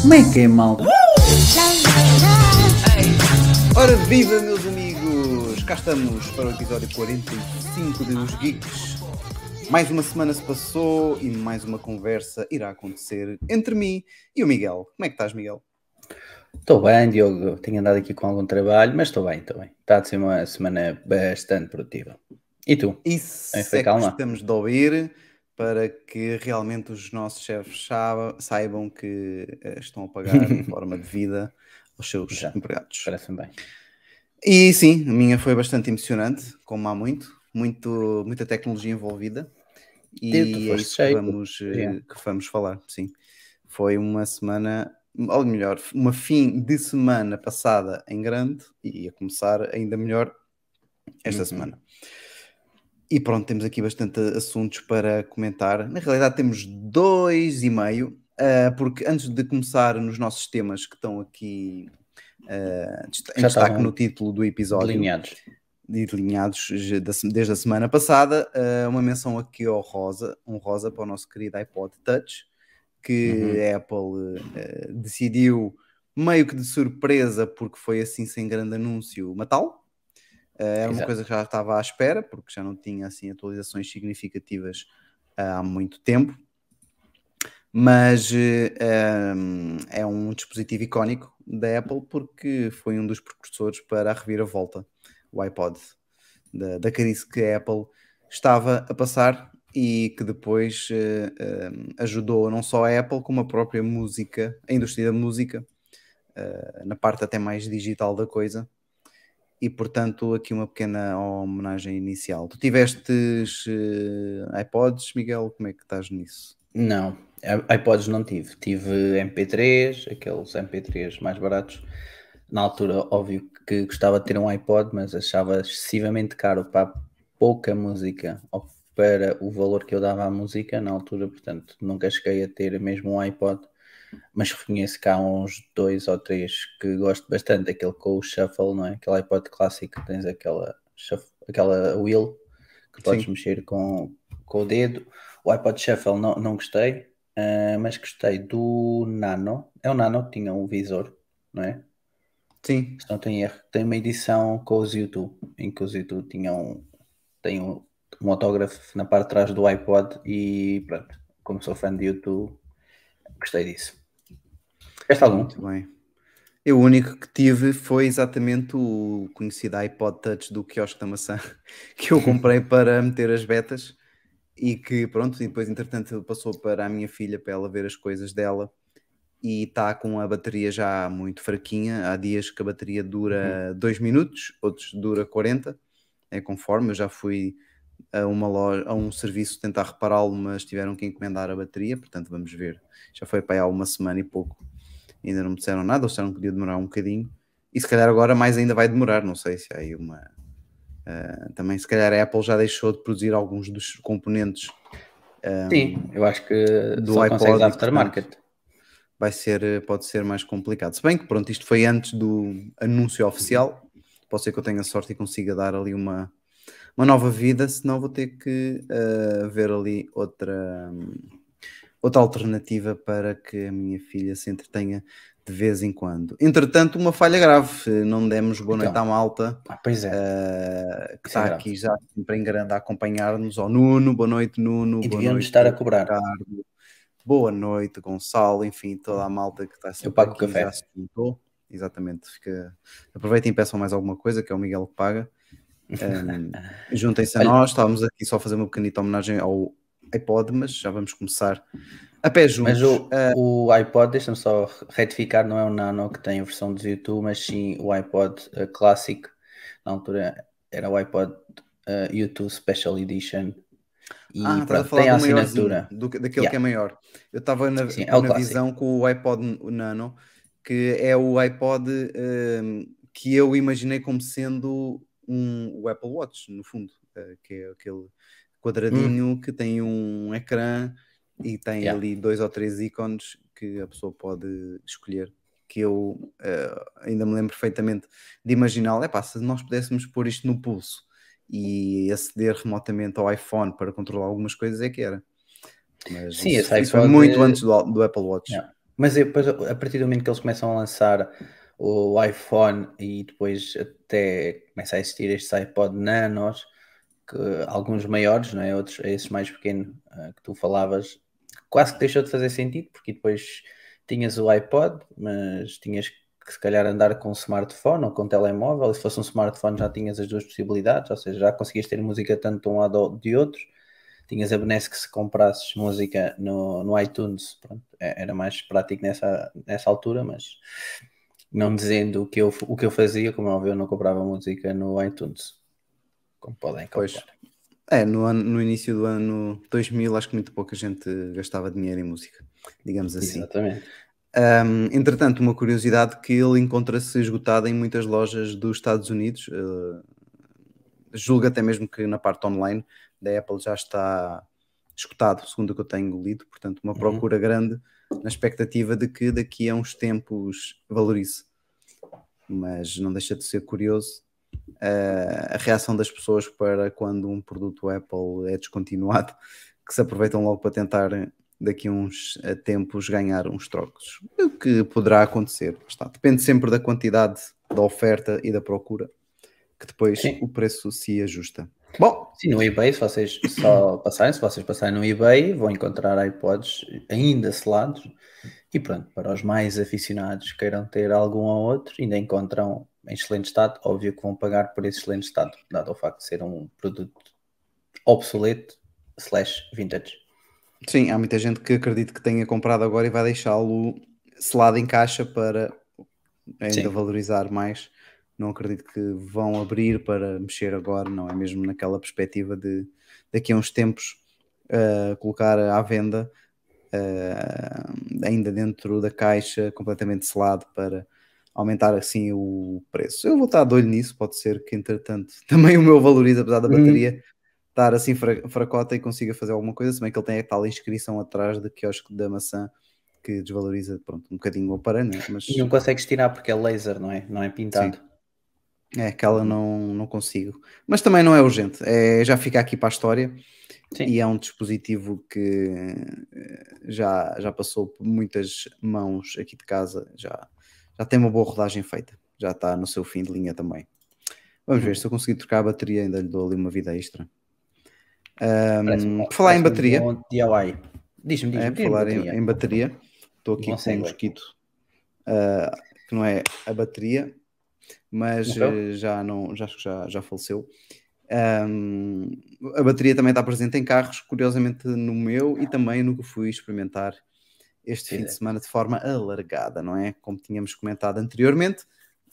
Como é que é, malta? Ora, viva meus amigos! Cá estamos para o episódio 45 de Os Geeks. Mais uma semana se passou e mais uma conversa irá acontecer entre mim e o Miguel. Como é que estás, Miguel? Estou bem, Diogo. Tenho andado aqui com algum trabalho, mas estou bem, estou bem. Está a ser uma semana bastante produtiva. E tu? Isso é que gostamos de ouvir para que realmente os nossos chefes saiba- saibam que eh, estão a pagar em forma de vida aos seus empregados. Parece-me bem. E sim, a minha foi bastante emocionante, como há muito, muito muita tecnologia envolvida. E é isso que vamos, eh, Yeah. que vamos falar, sim. Foi uma semana, ou melhor, uma fim de semana passada em grande e a começar ainda melhor esta Uhum. semana. E pronto, temos aqui bastante assuntos para comentar. Na realidade, temos dois e meio, ah, porque antes de começar nos nossos temas que estão aqui desta- em Já destaque no título do episódio, Delineados. delineados desde a semana passada, ah, uma menção aqui ao Rosa, um Rosa para o nosso querido iPod Touch, que Uhum. a Apple ah, decidiu, meio que de surpresa, porque foi assim sem grande anúncio, matá-lo. Ah, era uma Exato. coisa que já estava à espera, porque já não tinha assim atualizações significativas ah, há muito tempo. Mas eh, um, é um dispositivo icónico da Apple porque foi um dos precursores para a reviravolta, o iPod, da, da crise que a Apple estava a passar e que depois um, ajudou não só a Apple como a própria música, a indústria da música, eh, na parte até mais digital da coisa. E portanto, aqui uma pequena homenagem inicial. Tu tivestes eh, iPods, Miguel? Como é que estás nisso? Não, iPods não tive. Tive MP3, aqueles MP3 mais baratos. Na altura, óbvio que gostava de ter um iPod, mas achava excessivamente caro para pouca música ou para o valor que eu dava à música na altura, portanto, nunca cheguei a ter mesmo um iPod. Mas reconheço que há uns dois ou três que gosto bastante, aquele com o shuffle, não é? Aquele iPod clássico que tens aquela, shuff- aquela wheel que podes Sim. mexer com, com o dedo. O iPod Shuffle não, não gostei, ah, mas gostei do Nano. É o Nano que tinha um visor, não é? Sim, Se não tem erro, tem uma edição com os YouTube, em que os YouTube tinham tem um, um autógrafo na parte de trás do iPod e pronto, como sou fã de YouTube, gostei disso. Tiveste algum? muito bem. Eu o único que tive foi exatamente o conhecido iPod Touch do quiosque da maçã, que eu comprei para meter as betas e que pronto, e depois entretanto passou para a minha filha para ela ver as coisas dela e está com a bateria já muito fraquinha. Há dias que a bateria dura 2 minutos, outros dura 40, é conforme. Eu já fui a uma loja, a um serviço tentar repará-lo, mas tiveram que encomendar a bateria, portanto vamos ver. Já foi para aí há uma semana e pouco. Ainda não me disseram nada, ou disseram que podia demorar um bocadinho. E se calhar agora mais ainda vai demorar, não sei se há aí uma. ah, também se calhar a Apple já deixou de produzir alguns dos componentes Sim, eu acho que do só iPod aftermarket. vai ser, eh, pode ser mais complicado. Se bem que pronto, isto foi antes do anúncio oficial. Pode ser que eu tenha sorte e consiga dar ali uma, uma nova vida, senão vou ter que eh, ver ali outra, hum, outra alternativa para que a minha filha se entretenha de vez em quando. Entretanto, uma falha grave, não demos boa noite Então. à malta. Ah, pois é. eh, que é está grave. aqui já sempre em grande a acompanhar-nos, ao Nuno, boa noite Nuno, e noite estar a cobrar. Ricardo. Boa noite, Gonçalo, enfim, toda a malta que está sempre pago o aqui café. já se juntou. Exatamente, fica... aproveitem e peçam mais alguma coisa, que é o Miguel que paga. Um, Juntem-se a nós, estávamos aqui só a fazer uma pequenita homenagem ao iPod, mas já vamos começar a pé juntos. Mas o, Ah, o iPod, deixa-me só retificar, não é o Nano que tem a versão do YouTube, mas sim o iPod eh, clássico. Na altura era o iPod eh, YouTube Special Edition. E ah, estás a falar tem a assinatura. do, que- daquele Yeah. que é maior. Eu estava na, Sim, é o na visão com o iPod Nano, que é o iPod um, que eu imaginei como sendo um, o Apple Watch, no fundo, eh, que é aquele quadradinho que tem um ecrã e tem Yeah. ali dois ou três ícones que a pessoa pode escolher que eu uh, ainda me lembro perfeitamente de imaginar, é pá, se nós pudéssemos pôr isto no pulso e aceder remotamente ao iPhone para controlar algumas coisas, é que era. Mas Sim, isso, isso foi muito é- antes do, do Apple Watch. Yeah. Mas depois, a partir do momento que eles começam a lançar o iPhone e depois até começa a existir estes iPod Nanos, que alguns maiores, não é? Outros, esses mais pequenos ah, que tu falavas, quase que deixou de fazer sentido, porque depois tinhas o iPod, mas tinhas que se calhar andar com um smartphone ou com um telemóvel, e se fosse um smartphone já tinhas as duas possibilidades, ou seja, já conseguias ter música tanto de um lado ou de outro. Tinhas a benesse que se comprasses música no, no iTunes, pronto, é- era mais prático nessa, nessa altura, mas não dizendo o que eu, o que eu fazia, como é óbvio, eu não comprava música no iTunes, como podem Pois. calcular. É, no, ano, no início do ano 2000, acho que muito pouca gente gastava dinheiro em música, digamos assim. Exatamente. Um, entretanto, uma curiosidade que ele encontra-se esgotado em muitas lojas dos Estados Unidos. Uh, julgo até mesmo que na parte online da Apple já está esgotado, segundo o que eu tenho lido. Portanto, uma Uhum. procura grande na expectativa de que daqui a uns tempos valorize. Mas não deixa de ser curioso uh, a reação das pessoas para quando um produto Apple é descontinuado, que se aproveitam logo para tentar daqui a uns eh, tempos ganhar uns trocos. O que poderá acontecer? Está. Depende sempre da quantidade da oferta e da procura, que depois Sim. o preço se ajusta. Bom, Sim, no eBay, se vocês só passarem, se vocês passarem no eBay, vão encontrar iPods ainda selados. E pronto, para os mais aficionados que queiram ter algum ou outro, ainda encontram em excelente estado. Óbvio que vão pagar por esse excelente estado, dado o facto de ser um produto obsoleto slash vintage. sim, há muita gente que acredita que tenha comprado agora e vai deixá-lo selado em caixa para ainda Sim. valorizar mais. Não acredito que vão abrir para mexer agora, não é mesmo naquela perspectiva de daqui a uns tempos uh, colocar à venda uh, ainda dentro da caixa completamente selado para aumentar assim o preço. Eu vou estar de olho nisso, pode ser que entretanto também o meu valorize, apesar da Uhum. bateria estar assim fra- fracota e consiga fazer alguma coisa, se bem que ele tem a tal inscrição atrás de quiosque da maçã que desvaloriza pronto, um bocadinho o aparelho, né? mas E não consegues tirar porque é laser, não é? Não é pintado. É aquela não, não consigo. Mas também não é urgente, é, já fica aqui para a história Sim. e é um dispositivo que eh, já, já passou por muitas mãos aqui de casa, já, já tem uma boa rodagem feita, já está no seu fim de linha também. Vamos ver se eu conseguir trocar a bateria, ainda lhe dou ali uma vida extra. Parece-me- por falar em bateria, um DIY. Diz-me, diz-me. é, por falar em, bateria. em bateria, estou aqui com um mosquito ah, que não é a bateria, mas Morreu? eh, já não já, acho que já, já faleceu. Ahm, a bateria também está presente em carros, curiosamente no meu e também no que fui experimentar este fim de semana de forma alargada, não é? Como tínhamos comentado anteriormente,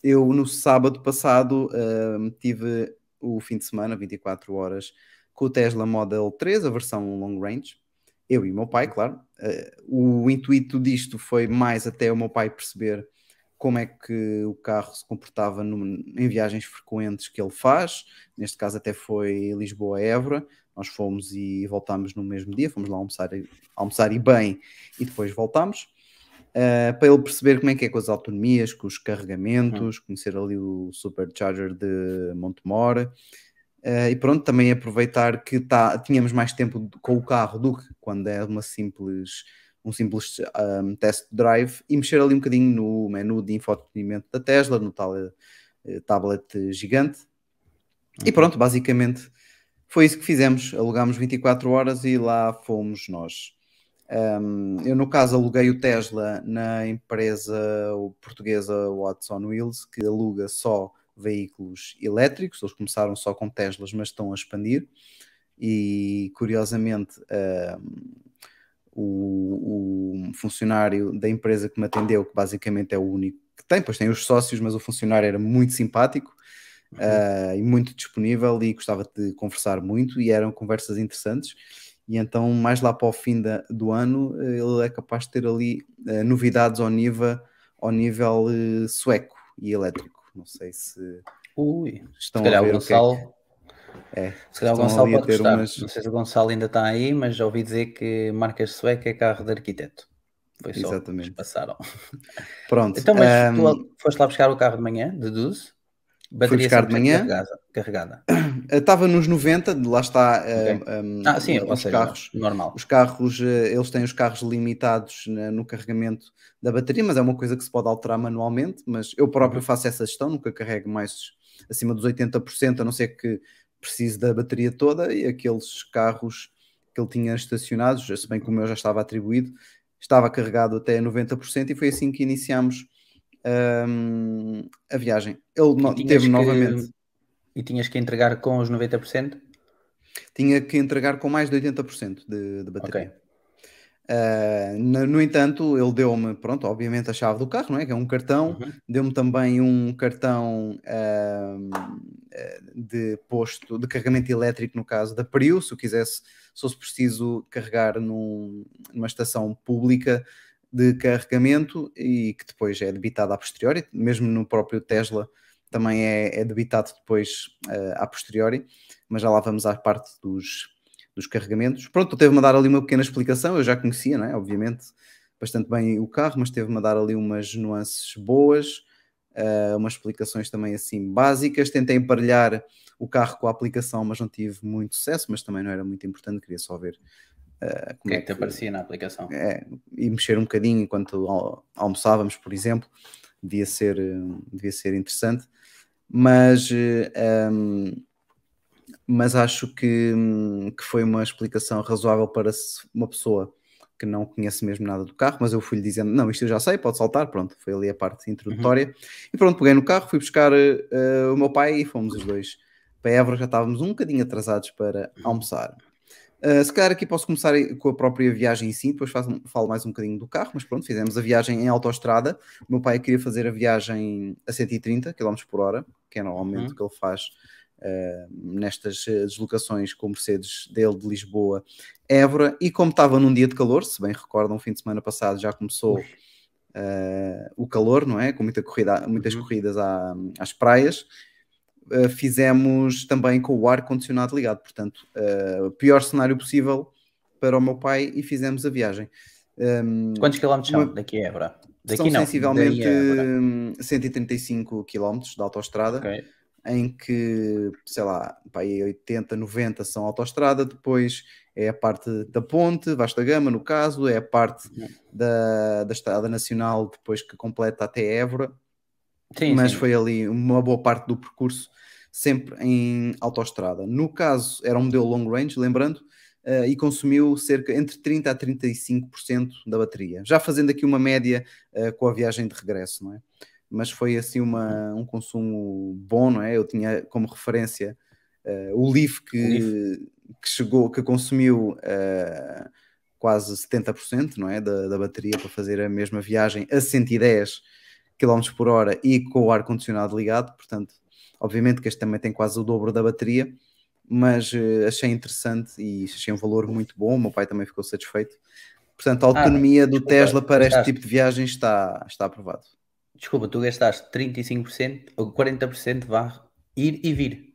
eu no sábado passado ahm, tive o fim de semana, 24 horas, com o Tesla Model 3, a versão long range. Eu e o meu pai, claro. Eh, o intuito disto foi mais até o meu pai perceber como é que o carro se comportava num- em viagens frequentes que ele faz. Neste caso até foi Lisboa-Évora. Nós fomos e voltámos no mesmo dia, fomos lá almoçar, e- almoçar e bem, e depois voltámos. Uh, para ele perceber como é que é com as autonomias, com os carregamentos, conhecer ali o Supercharger de Montemor. Uh, e pronto, também aproveitar que tá, tínhamos mais tempo com o carro do que quando é uma simples, um simples um, test drive e mexer ali um bocadinho no menu de infotenimento da Tesla, no tal uh, tablet gigante. E pronto, basicamente foi isso que fizemos. Alugámos 24 horas e lá fomos nós. Um, eu, no caso, aluguei o Tesla na empresa portuguesa Watson Wheels, que aluga só veículos elétricos. Eles começaram só com Teslas, mas estão a expandir. E curiosamente, um, o, o, funcionário da empresa que me atendeu, que basicamente é o único que tem, pois tem os sócios, mas o funcionário era muito simpático. Uhum. Uh, e muito disponível e gostava de conversar muito e eram conversas interessantes e então mais lá para o fim da, do ano ele é capaz de ter ali uh, novidades ao nível, ao nível uh, sueco e elétrico não sei se Ui, estão se calhar a ver o Gonçalo que é. se calhar o Gonçalo pode gostar umas... não sei se o Gonçalo ainda está aí mas já ouvi dizer que marcas sueca é carro de arquiteto Foi só Exatamente. que passaram. Pronto. Então, mas ahm, tu foste lá buscar o carro de manhã, deduzo? Bateria buscar de 100% manhã. Carregada. carregada. Estava nos 90, lá está. Ok. ahm, Ah, sim, os seja, carros. normal. Os carros, eh, eles têm os carros limitados no carregamento da bateria, mas é uma coisa que se pode alterar manualmente. Mas eu próprio Uhum. faço essa gestão, nunca carrego mais acima dos 80%, a não ser que precise da bateria toda. E aqueles carros que ele tinha estacionados, se bem que o meu já estava atribuído, estava carregado até 90%, e foi assim que iniciámos ahm, a viagem. Ele no- teve que- novamente. E tinhas que entregar com os 90%? tinha que entregar com mais de 80% de, de bateria. Ok. Uh, no, entanto, ele deu-me, pronto, obviamente a chave do carro, não é? Que é um cartão, Uhum. deu-me também um cartão eh, de posto de carregamento elétrico, no caso da Prius, se eu quisesse, se fosse preciso carregar num- numa estação pública de carregamento e que depois é debitada a posteriori, mesmo no próprio Tesla também é, é debitado depois eh, a posteriori, mas já lá vamos à parte dos, dos carregamentos. Pronto, teve-me a dar ali uma pequena explicação, eu já conhecia, não é? Obviamente, bastante bem o carro, mas teve-me a dar ali umas nuances boas, eh, umas explicações também assim básicas. Tentei emparelhar o carro com a aplicação, mas não tive muito sucesso, mas também não era muito importante, queria só ver O como que é que te aparecia na aplicação? é, e mexer um bocadinho enquanto al- almoçávamos, por exemplo, devia ser, devia ser interessante, mas, ehm, mas acho que, hum, que foi uma explicação razoável para uma pessoa que não conhece mesmo nada do carro, mas eu fui-lhe dizendo, não, isto eu já sei, pode saltar, pronto, foi ali a parte introdutória, e pronto, peguei no carro, fui buscar eh, o meu pai e fomos os dois para Évora, já estávamos um bocadinho atrasados para almoçar. Uh, se calhar aqui posso começar com a própria viagem em si, depois faço, falo mais um bocadinho do carro, mas pronto, fizemos a viagem em autoestrada. O meu pai queria fazer a viagem a 130 km por hora, que é normalmente Uhum. o que ele faz uh, nestas uh, deslocações com Mercedes dele de Lisboa Évora. E como estava num dia de calor, se bem recordam, um fim de semana passado já começou uh, o calor, não é? Com muita corrida, muitas Uhum. corridas à- às praias. Uh, fizemos também com o ar condicionado ligado, portanto, uh, pior cenário possível para o meu pai e fizemos a viagem. Um, Quantos quilómetros são uma- daqui a Évora? Daqui são não, sensivelmente Évora. hum, 135 km de autoestrada, Ok. Em que, sei lá, pá, aí 80, 90 são autoestrada, depois é a parte da ponte, Vasta Gama, no caso, é a parte da, da Estrada Nacional, depois que completa até Évora, Sim, mas sim. foi ali uma boa parte do percurso sempre em autoestrada. No caso, era um modelo long range, lembrando, eh, e consumiu cerca entre 30% a 35% da bateria. Já fazendo aqui uma média eh, com a viagem de regresso, não é? Mas foi assim uma, um consumo bom, não é? Eu tinha como referência eh, o Leaf que, O que chegou, que consumiu eh, quase 70% não é? da, da bateria para fazer a mesma viagem a 110 km por hora e com o ar-condicionado ligado, portanto, obviamente que este também tem quase o dobro da bateria, mas eh, achei interessante e achei um valor muito bom, o meu pai também ficou satisfeito. Portanto, a autonomia do desculpa, Tesla para este tipo de viagem está, está aprovado. Desculpa, tu gastaste 35% ou 40% vá ir e vir.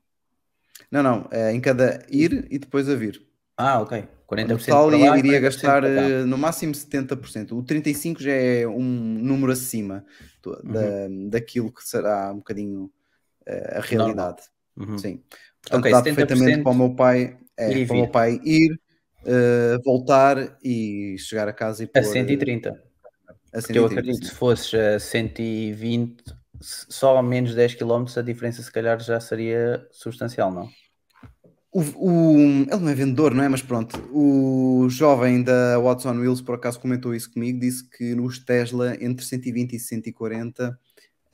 Não, não, é em cada ir e depois a vir. Ah, ok. 40% No total, para eu lá, iria 40% gastar eh, no máximo 70%. O 35% já é um número acima do- da, daquilo que será um bocadinho eh, a realidade. Uhum. Sim. Portanto, Ok, dá perfeitamente 70% para o meu pai, é, ir para o meu pai ir, eh, voltar e chegar a casa e pôr A 130. A Porque eu 130, acredito que se fosses a 120, s- só a menos 10 km, a diferença se calhar já seria substancial, não? O, o- ele não é vendedor, não é? Mas pronto, o jovem da Watson Wheels por acaso comentou isso comigo, disse que nos Tesla entre 120 e 140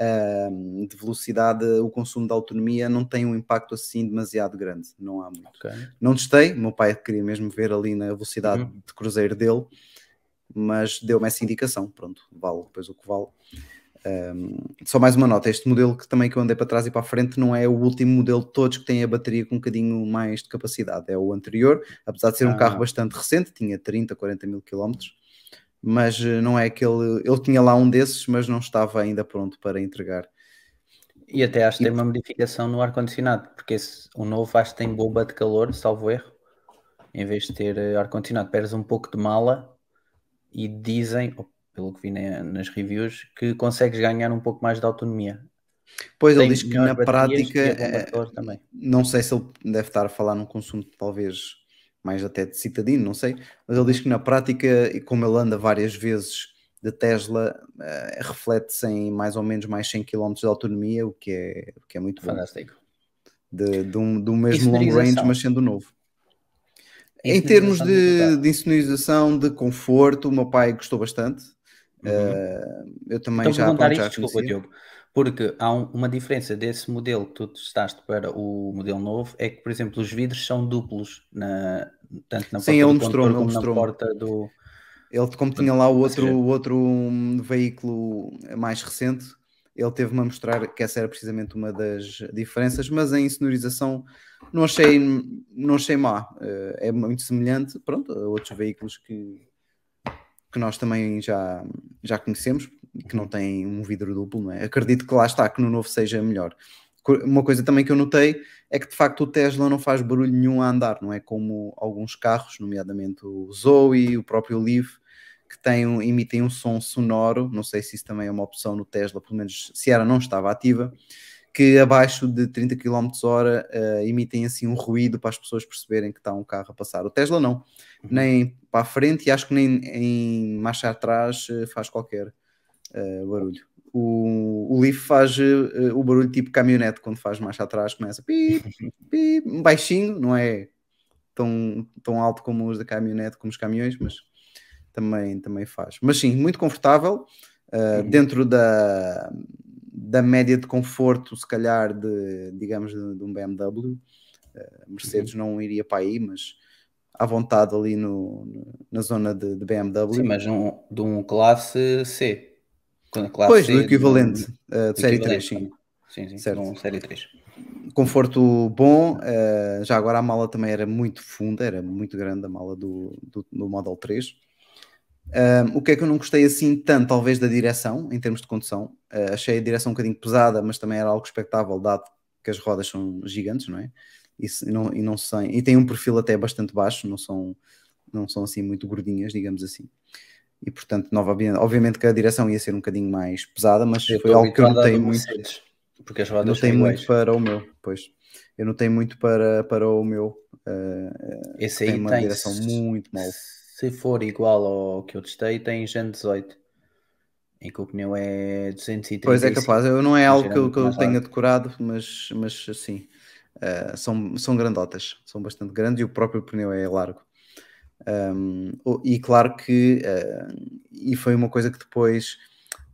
ahm, de velocidade o consumo de autonomia não tem um impacto assim demasiado grande, não há muito. Ok. Não testei, meu pai queria mesmo ver ali na velocidade Uhum. de cruzeiro dele, mas deu-me essa indicação, pronto, vale depois o que vale. Um, só mais uma nota, este modelo que também que eu andei para trás e para a frente não é o último modelo de todos que tem a bateria com um bocadinho mais de capacidade, é o anterior, apesar de ser um Ah. carro bastante recente, tinha 30, 40 mil quilómetros, mas eh, não é aquele, ele tinha lá um desses, mas não estava ainda pronto para entregar. E até acho que tem uma modificação no ar-condicionado, porque esse, o novo acho que tem bomba de calor, salvo erro, em vez de ter eh, ar-condicionado, perdes um pouco de mala e dizem, pelo que vi na- nas reviews, que consegues ganhar um pouco mais de autonomia. Pois ele diz que na prática, também. não sei se ele deve estar a falar num consumo talvez mais até de citadino, não sei, mas ele diz que na prática, e como ele anda várias vezes de Tesla, eh, reflete-se em mais ou menos mais 100 km de autonomia, o que é, o que é muito bom. Fantástico. De, de um, do mesmo long range, mas sendo novo. A Em termos de, de insonorização, de conforto, o meu pai gostou bastante. Uhum. Eh, eu também Estou a já, perguntar pronto, já isto, desculpa. Diogo, porque há um- uma diferença desse modelo que tu testaste para o modelo novo, é que, por exemplo, os vidros são duplos, na, tanto na Sim, porta ele do mostrou-me, condutor ele como na mostrou-me. porta do... Ele, como tinha lá o outro, seja- o outro hum, veículo mais recente, ele teve-me a mostrar que essa era precisamente uma das diferenças, mas em sonorização não achei, não achei má. Eh, É muito semelhante pronto, a outros veículos que, que nós também já, já conhecemos, que não têm um vidro duplo, não é? Acredito que lá está, que no novo seja melhor. Uma coisa também que eu notei é que de facto o Tesla não faz barulho nenhum a andar, não é como alguns carros, nomeadamente o Zoe, o próprio Leaf, que têm um- emitem um som sonoro, não sei se isso também é uma opção no Tesla, pelo menos se era não estava ativa, que abaixo de 30 km hora eh, emitem assim um ruído para as pessoas perceberem que está um carro a passar. O Tesla não, nem para a frente e acho que nem em marcha atrás eh, faz qualquer eh, barulho. O, o Leaf faz eh, o barulho tipo caminhonete quando faz marcha atrás, começa pip, pip, baixinho, não é tão, tão alto como os da caminhonete, como os caminhões, mas também, também faz. Mas sim, muito confortável, uh, Uhum. dentro da, da média de conforto, se calhar, de, digamos, de, de um BMW. Uh, Mercedes não iria para aí, mas à vontade ali no, no- na zona de, de BMW. Sim, mas um, de um classe C. Classe pois, C do de- equivalente, uh, de série equivalente, 3, sim. Sim, sim, Certo. de um série 3. conforto bom. eh, já agora a mala também era muito funda, era muito grande a mala do, do, do Model 3. Um, o que é que eu não gostei assim tanto, talvez, da direção, em termos de condução? Eh, achei a direção um bocadinho pesada, mas também era algo expectável, dado que as rodas são gigantes, não é? E, se- e não, e, não e tem um perfil até bastante baixo, não são, não são assim muito gordinhas, digamos assim. E portanto, novamente, obviamente que a direção ia ser um bocadinho mais pesada, mas Eu foi algo que eu notei do muito. Mercedes, porque as rodas Notei são muito iguais. para o meu, pois. Eu notei muito para, para o meu. eh, Esse tem aí uma tem, direção muito mal. Se for igual ao que eu testei, tem Gen 18, em que o pneu é 235. Pois é capaz, eu não é algo que eu, que eu tenha decorado, mas, mas sim, eh, são, são grandotas, são bastante grandes e o próprio pneu é largo. Um, e claro que, eh, e foi uma coisa que depois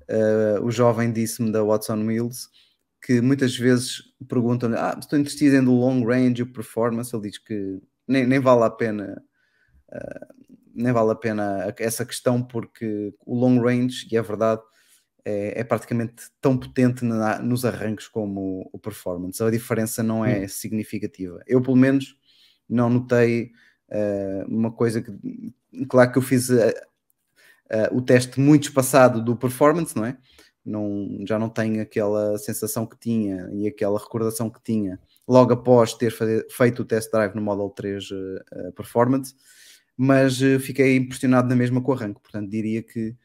eh, o jovem disse-me da Watson Wheels, que muitas vezes perguntam-lhe, ah, estou investido em long range e performance, ele diz que nem, nem vale a pena eh, nem vale a pena essa questão porque o long range, e é verdade, é, é praticamente tão potente na- nos arranques como o performance. A diferença não é significativa. Eu, pelo menos, não notei eh, uma coisa que, claro que eu fiz eh, eh, o teste muito espaçado do performance, não é? Não, já não tenho aquela sensação que tinha e aquela recordação que tinha logo após ter feito o test drive no Model 3 eh, eh, Performance, mas eh, fiquei impressionado na mesma com o arranque, portanto diria que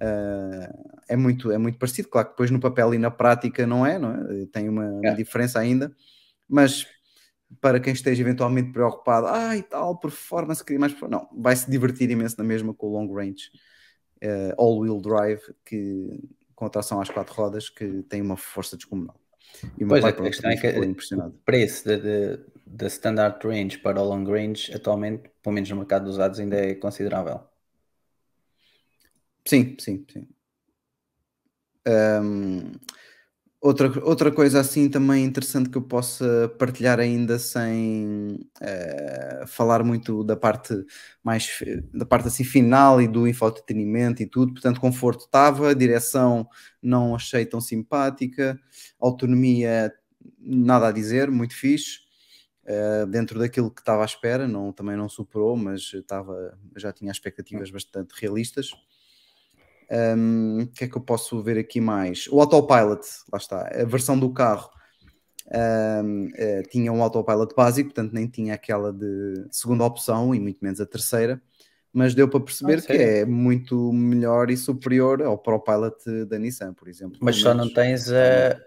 eh, é, muito, é muito parecido, claro que depois no papel e na prática não é, não é? tem uma, uma É. diferença ainda, mas para quem esteja eventualmente preocupado, ah e tal, performance, queria mais performance", não, vai se divertir imenso na mesma com o long range eh, all-wheel drive que, com a tração às quatro rodas que tem uma força descomunal. E o meu Pois pai é, a pronto, questão é que impressionado. o preço da standard range para o long range, atualmente, pelo menos no mercado dos usados, ainda é considerável. Sim, sim, sim. Ahm, outra, outra coisa assim também interessante que eu possa partilhar ainda sem eh, falar muito da parte mais da parte assim final e do infoentretenimento e tudo, portanto conforto estava, direção não achei tão simpática, autonomia nada a dizer, muito fixe. Uh, dentro daquilo que estava à espera, não, também não superou, mas estava, já tinha expectativas bastante realistas. Um, O que é que eu posso ver aqui mais? O autopilot, lá está, a versão do carro um, eh, tinha um autopilot básico, portanto nem tinha aquela de segunda opção e muito menos a terceira. mas deu para perceber Ah, que é muito melhor e superior ao ProPilot da Nissan, por exemplo. Mas só não menos. tens a.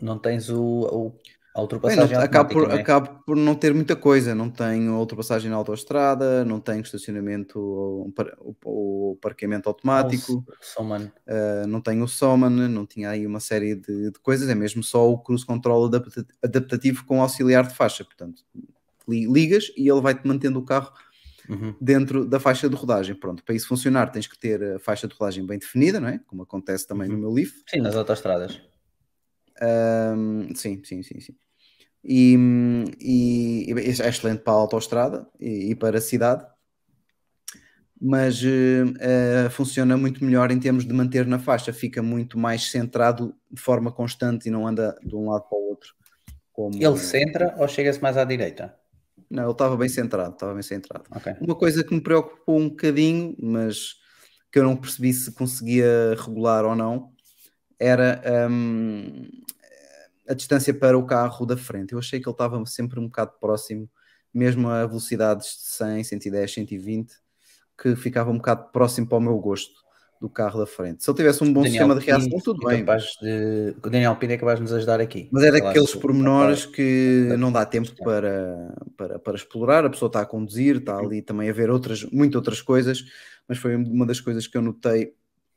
Não tens o, o- a Bem, ultrapassagem não, acabo, por, é? acabo por não ter muita coisa. Não tenho ultrapassagem na autoestrada, não tenho estacionamento ou, ou- ou parqueamento automático, uh, não tenho o Soman, não tinha aí uma série de, de coisas. É mesmo só o cruise control adapta- adaptativo com auxiliar de faixa. Portanto, li- ligas e ele vai-te mantendo o carro Uhum. dentro da faixa de rodagem. Pronto, para isso funcionar, tens que ter a faixa de rodagem bem definida, não é? Como acontece também Uhum. no meu Leaf. Sim, nas autostradas. Ahm, sim, sim, sim, sim. E, e- e é excelente para a autoestrada e, e para a cidade, mas eh, funciona muito melhor em termos de manter na faixa, fica muito mais centrado de forma constante e não anda de um lado para o outro. Como... Ele centra ou chega-se mais à direita? Não, ele estava bem centrado, estava bem centrado. Ok. Uma coisa que me preocupou um bocadinho, mas que eu não percebi se conseguia regular ou não, era hum, a distância para o carro da frente. Eu achei que ele estava sempre um bocado próximo, mesmo a velocidades de 100, 110, 120, que ficava um bocado próximo para o meu gosto do carro da frente. Se ele tivesse um bom Daniel sistema de reação, tudo é bem. de- O Daniel Pino é capaz de nos ajudar aqui. Mas é daqueles pormenores que não dá tempo para, para, para explorar. A pessoa está a conduzir, está ali também a ver outras, muitas outras coisas, mas foi uma das coisas que eu notei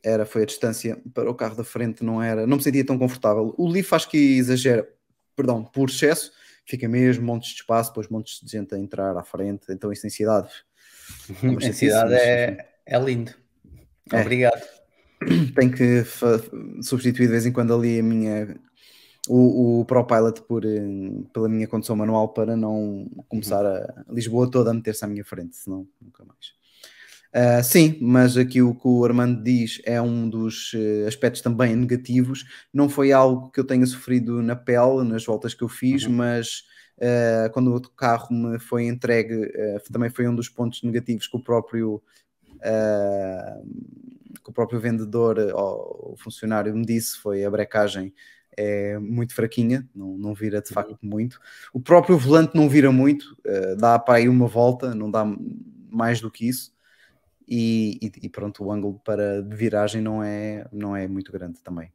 era, foi a distância para o carro da frente, não era, não me sentia tão confortável. O Leaf acho que exagera, perdão, por excesso, fica mesmo montes de espaço, depois montes de gente a entrar à frente, então isso em cidade. chatice, cidade é, é lindo. É. Obrigado. tenho que substituir de vez em quando ali a minha o, o ProPilot por, eh, pela minha condução manual para não começar a Lisboa toda a meter-se à minha frente, senão nunca mais. Ah, sim, mas aqui o que o Armando diz é um dos eh, aspectos também negativos. Não foi algo que eu tenha sofrido na pele nas voltas que eu fiz, Uhum. mas ah, quando o carro me foi entregue, ah, também foi um dos pontos negativos que o próprio que o próprio vendedor ou o funcionário me disse foi a brecagem é muito fraquinha, não, não vira de facto muito. O próprio volante não vira muito, dá para aí uma volta, não dá mais do que isso. E, e- e pronto, o ângulo para de viragem não é, não é muito grande também.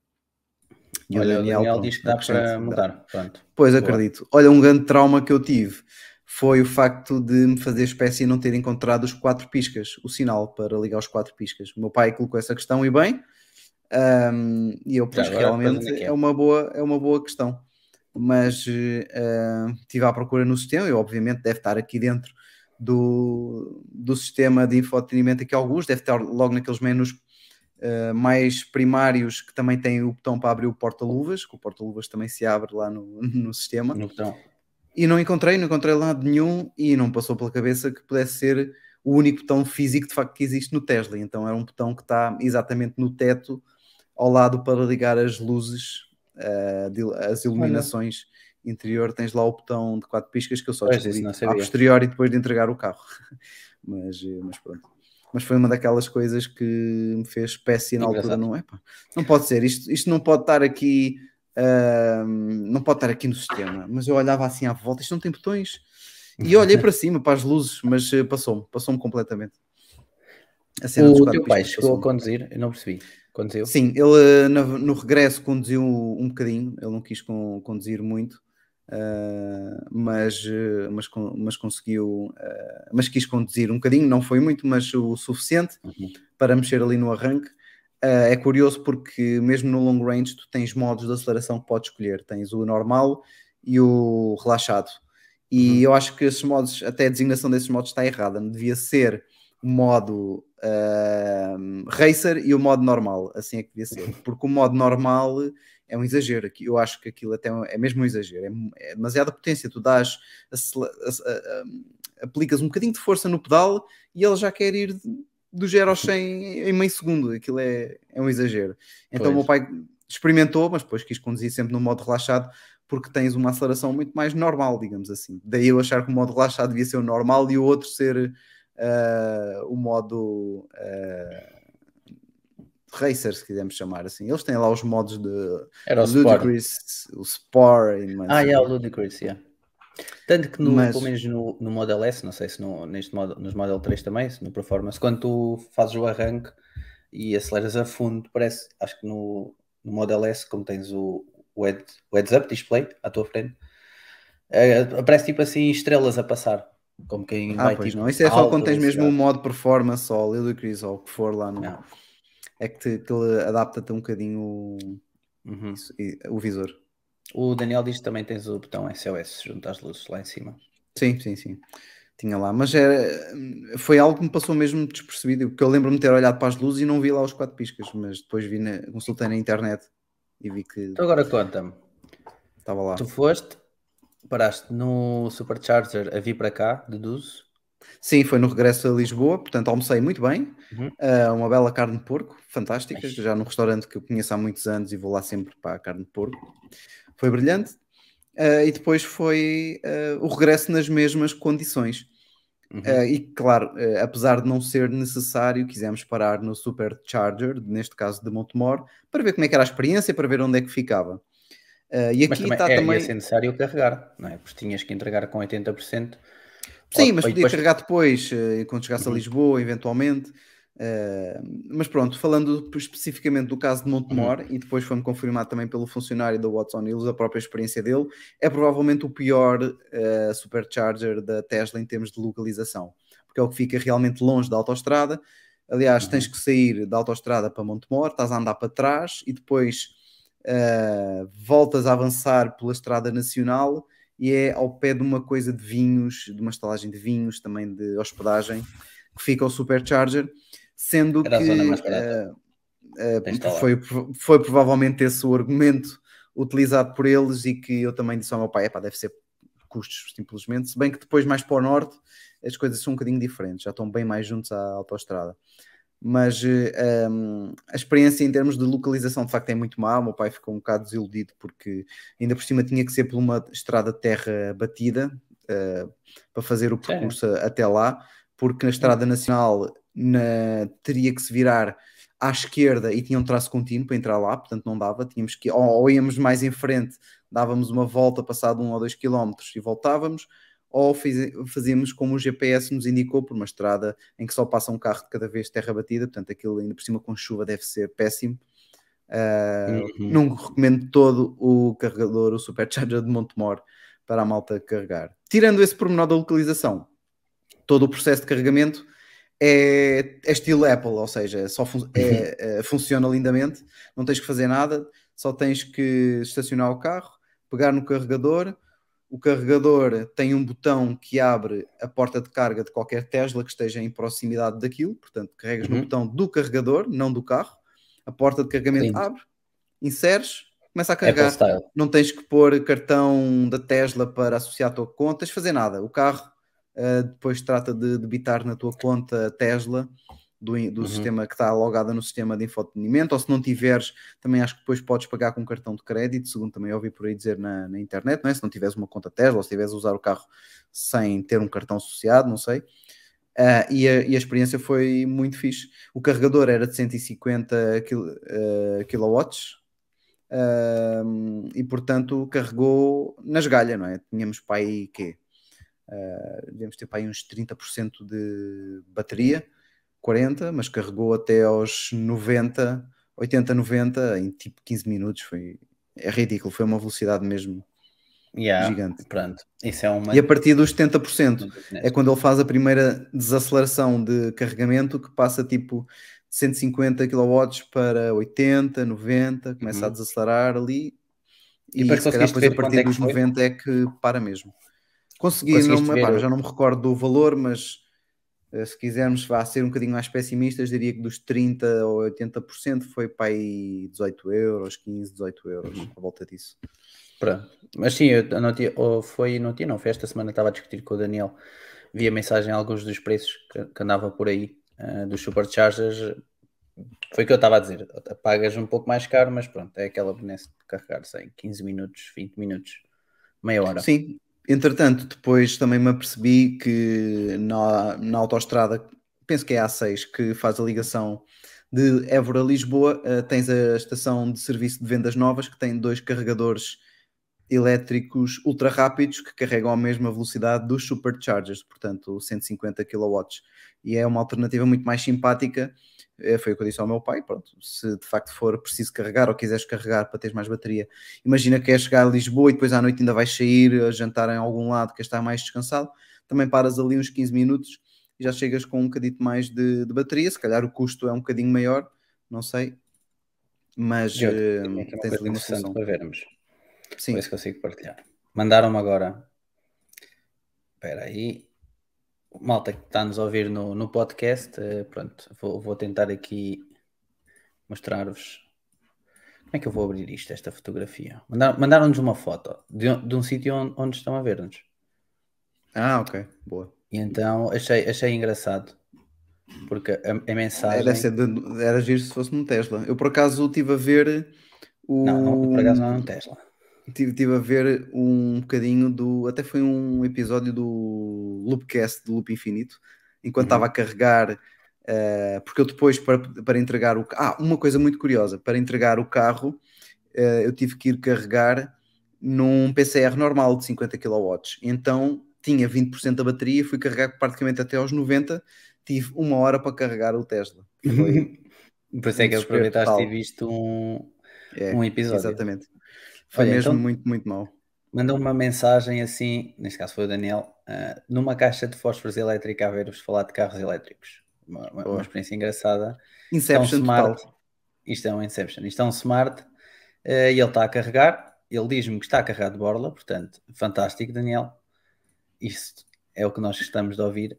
E Olha, o Daniel, pronto, diz que dá para mudar. Pronto. Pois Boa. acredito. Olha, um grande trauma que eu tive foi o facto de me fazer espécie e não ter encontrado os quatro piscas, o sinal para ligar os quatro piscas. O meu pai colocou essa questão e bem, ahm, e eu, pois agora, realmente onde é que é? é uma, boa, é uma boa questão. Mas ah, estive à procura no sistema e obviamente deve estar aqui dentro do, do sistema de infotenimento aqui alguns, deve estar logo naqueles menus Uh, mais primários que também têm o botão para abrir o porta-luvas, que o porta-luvas também se abre lá no, no sistema. No botão. E não encontrei, não encontrei lado nenhum e não passou pela cabeça que pudesse ser o único botão físico de facto que existe no Tesla. Então era um botão que está exatamente no teto, ao lado para ligar as luzes, uh, de- as iluminações interior. Tens lá o botão de quatro piscas que eu só descobri a sabia. posteriori depois de entregar o carro. mas, eh, mas pronto. Mas foi uma daquelas coisas que me fez espécie na altura, não é? pá? Não pode ser, isto, isto não pode estar aqui, ahm, não pode estar aqui no sistema. Mas eu olhava assim à volta, isto não tem botões. E eu olhei para cima, para as luzes, mas eh, passou-me, passou-me completamente. A cena dos O teu pai chegou a conduzir? Eu não percebi. Conduziu? Sim, ele eh, no, no regresso conduziu um bocadinho, ele não quis con- conduzir muito, ah, mas, eh, mas, mas conseguiu, ah, mas quis conduzir um bocadinho, não foi muito, mas o suficiente Uhum. para mexer ali no arranque. Ah, é curioso porque mesmo no long range tu tens modos de aceleração que podes escolher, tens o normal e o relaxado. E Uhum. eu acho que esses modos, até a designação desses modos está errada, devia ser o modo racer e o modo normal, assim é que devia ser, porque o modo normal é um exagero, eu acho que aquilo até é mesmo um exagero, é, é demasiada potência, tu dás, aplicas um bocadinho de força no pedal e ele já quer ir do 0 ao 100 em meio segundo, aquilo é, é um exagero. Então o meu pai experimentou, mas depois quis conduzir sempre no modo relaxado, porque tens uma aceleração muito mais normal, digamos assim. Daí eu achar que o modo relaxado devia ser o normal e o outro ser ah, o modo ah, racer, se quisermos chamar assim. Eles têm lá os modos de Era o. Ludicrous, o Sport, e mais Ah, é o o. Ludicrous, yeah. Tanto que no, Mas- pelo menos no, no Model S, não sei se no, neste Model, nos Model 3 também, no Performance, quando tu fazes o arranque e aceleras a fundo, parece, acho que no, no Model S, como tens o, o, head, o heads up display à tua frente, eh, aparece tipo assim estrelas a passar, como quem Ah, vai pois tipo, não. Isso é só quando tens mesmo o velocidade. modo performance ou ludicrous ou o que for lá no. Não. É que, te, que ele adapta-te um bocadinho o, Uhum. isso, e- o visor. O Daniel diz que também tens o botão SOS junto às luzes lá em cima. Sim, sim, sim. Tinha lá, mas era, foi algo que me passou mesmo despercebido, porque eu lembro-me de ter olhado para as luzes e não vi lá os quatro piscas, mas depois vi na, consultei na internet e vi que Então agora conta-me, estava lá. tu foste, paraste no Supercharger a vir para cá, deduzo, Sim, foi no regresso a Lisboa, portanto almocei muito bem, Uhum. Ah, uma bela carne de porco, fantástica, Ai. já num restaurante que eu conheço há muitos anos e vou lá sempre para a carne de porco. Foi brilhante. Ah, e depois foi ah, o regresso nas mesmas condições. Uhum. Uh, e claro, uh, apesar de não ser necessário, quisemos parar no Supercharger, neste caso de Montemor, para ver como é que era a experiência, para ver onde é que ficava. Uh, e Mas aqui também, está é, também. ia ser necessário carregar, não é? Porque tinhas que entregar com 80%. Sim, mas podia depois- carregar depois, uh, quando chegasse Uhum. a Lisboa, eventualmente. Uh, mas pronto, falando especificamente do caso de Montemor, Uhum. e depois foi-me confirmado também pelo funcionário da Watson Hills, a própria experiência dele, é provavelmente o pior uh, supercharger da Tesla em termos de localização, porque é o que fica realmente longe da autoestrada. Aliás, Uhum. tens que sair da autoestrada para Montemor, estás a andar para trás e depois uh, voltas a avançar pela estrada nacional e é ao pé de uma coisa de vinhos, de uma estalagem de vinhos, também de hospedagem, que fica o Supercharger, sendo Era que estar lá. foi, foi provavelmente esse o argumento utilizado por eles e que eu também disse ao meu pai, epá, deve ser custos simplesmente, se bem que depois mais para o norte as coisas são um bocadinho diferentes, já estão bem mais juntos à autoestrada. Mas eh, um, a experiência em termos de localização de facto é muito má. O meu pai ficou um bocado desiludido porque ainda por cima tinha que ser por uma estrada de terra batida eh, para fazer o percurso até lá, porque na estrada nacional na- teria que se virar à esquerda e tinha um traço contínuo para entrar lá, portanto não dava, tínhamos que, ou, ou íamos mais em frente, dávamos uma volta passado um ou dois quilómetros e voltávamos, ou fiz- fazíamos como o GPS nos indicou, por uma estrada em que só passa um carro de cada vez de terra batida, portanto aquilo ainda por cima com chuva deve ser péssimo. Ah, Uhum. Não recomendo todo o carregador, o Supercharger de Montemor para a malta carregar. Tirando esse pormenor da localização, todo o processo de carregamento é, é estilo Apple, ou seja, só fun- é- é- funciona lindamente, não tens que fazer nada, só tens que estacionar o carro, pegar no carregador. O carregador tem um botão que abre a porta de carga de qualquer Tesla que esteja em proximidade daquilo, portanto, carregas no Uhum. botão do carregador, não do carro. A porta de carregamento Lindo. abre, inseres, começa a carregar não tens que pôr cartão da Tesla para associar à tua conta, tens de fazer nada. O carro uh, depois trata de debitar na tua conta Tesla do, do Uhum. sistema que está logada no sistema de infotenimento, ou se não tiveres, também acho que depois podes pagar com cartão de crédito, segundo também ouvi por aí dizer na, na internet, não é? se não tiveres uma conta Tesla, ou se tiveres a usar o carro sem ter um cartão associado, não sei. Uh, e, a, e a experiência foi muito fixe. O carregador era de 150 kil, uh, kilowatts, um, e portanto carregou na esgalha, não é? Tínhamos para aí quê? Uh, devemos ter para aí uns 30% de bateria, 40, mas carregou até aos 90, 80, 90 em tipo 15 minutos. Foi, é ridículo, foi uma velocidade mesmo Yeah, gigante. Pronto, isso é uma. E a partir dos 70% é quando ele faz a primeira desaceleração de carregamento que passa tipo de 150 kW para 80, 90, começa Uhum. a desacelerar ali E e, se calhar depois a partir é dos foi? 90 é que para mesmo. Consegui, não, me- o- já não me recordo do valor, mas se quisermos vá ser um bocadinho mais pessimistas, diria que dos 30 ou 80% foi para aí 18 euros, 15, 18 euros, Uhum. à volta disso. Pronto. Mas sim, eu não tinha, ou foi, não tinha, não, foi esta semana estava a discutir com o Daniel, via mensagem alguns dos preços que, que andava por aí, eh, dos superchargers, foi o que eu estava a dizer, pagas um pouco mais caro, mas pronto, é aquela benesse de carregar em 15 minutos, 20 minutos, meia hora. Sim, entretanto, depois também me apercebi que na, na autoestrada, penso que é a A6, que faz a ligação de Évora a Lisboa, eh, tens a estação de serviço de vendas novas que tem dois carregadores elétricos ultra rápidos que carregam a mesma velocidade dos superchargers, portanto 150 kW. E é uma alternativa muito mais simpática. É, foi o que eu disse ao meu pai. Pronto, se de facto for preciso carregar ou quiseres carregar para teres mais bateria, imagina que é chegar a Lisboa e depois à noite ainda vais sair a jantar em algum lado que está mais descansado. Também paras ali uns 15 minutos e já chegas com um bocadito mais de, de bateria. Se calhar o custo é um bocadinho maior, não sei, mas Eu, eh, uma tens ali uma solução. para vermos. Sim, Ver se consigo partilhar. Mandaram-me agora. Espera aí. Malta que está-nos a ouvir no, no podcast, eh, pronto, vou, vou tentar aqui mostrar-vos. Como é que eu vou abrir isto, esta fotografia? Mandaram- Mandaram-nos uma foto de, um- de um sítio onde, onde estão a ver-nos. Ah, ok, boa. E então achei, achei engraçado, porque a, a mensagem. deve ser de- era giro se fosse num Tesla. Eu por acaso estive a ver o. Não, não, por acaso não é um Tesla. Tive, tive a ver um bocadinho do. Até foi um episódio do Loopcast do Loop Infinito, enquanto Uhum. estava a carregar. eh, porque eu depois, para, para entregar o. Ah, uma coisa muito curiosa: para entregar o carro, eh, eu tive que ir carregar num PCR normal de 50 kW. Então tinha 20% da bateria, fui carregar praticamente até aos 90. Tive uma hora para carregar o Tesla. Foi, Por isso é que aproveitaste e viste um, é, um episódio. Exatamente. Foi Olha, mesmo então- muito, muito mau. Mandou uma mensagem assim, neste caso foi o Daniel, ah, numa caixa de fósforos elétrica a ver-vos falar de carros elétricos. Uma, uma- uma experiência engraçada. Inception é um smart. total. Isto é um Inception. Isto é um smart eh, e ele está a carregar. Ele diz-me que está a carregar de borla, portanto, fantástico, Daniel. Isto é o que nós gostamos de ouvir.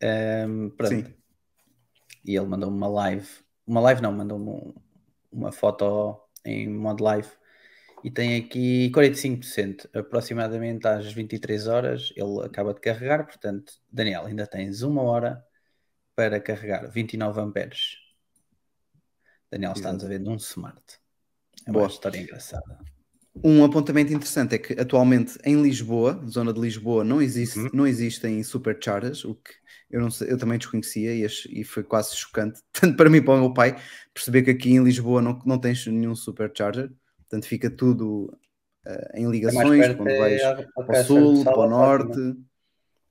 Ahm, pronto. Sim. E ele mandou-me uma live. Uma live não, mandou-me um- uma foto em modo live. E tem aqui 45%, aproximadamente às 23 horas. Ele acaba de carregar, portanto, Daniel, ainda tens uma hora para carregar 29 amperes. Daniel está-nos a ver de um smart. É uma Boa. história engraçada. Um apontamento interessante é que atualmente em Lisboa, zona de Lisboa, não, existe, Uhum. não existem superchargers, o que eu, não sei, eu também desconhecia e, e foi quase chocante, tanto para mim como para o meu pai, perceber que aqui em Lisboa não, não tens nenhum supercharger, portanto fica tudo eh, em É ligações, perto quando é vais a para o sul, para o norte,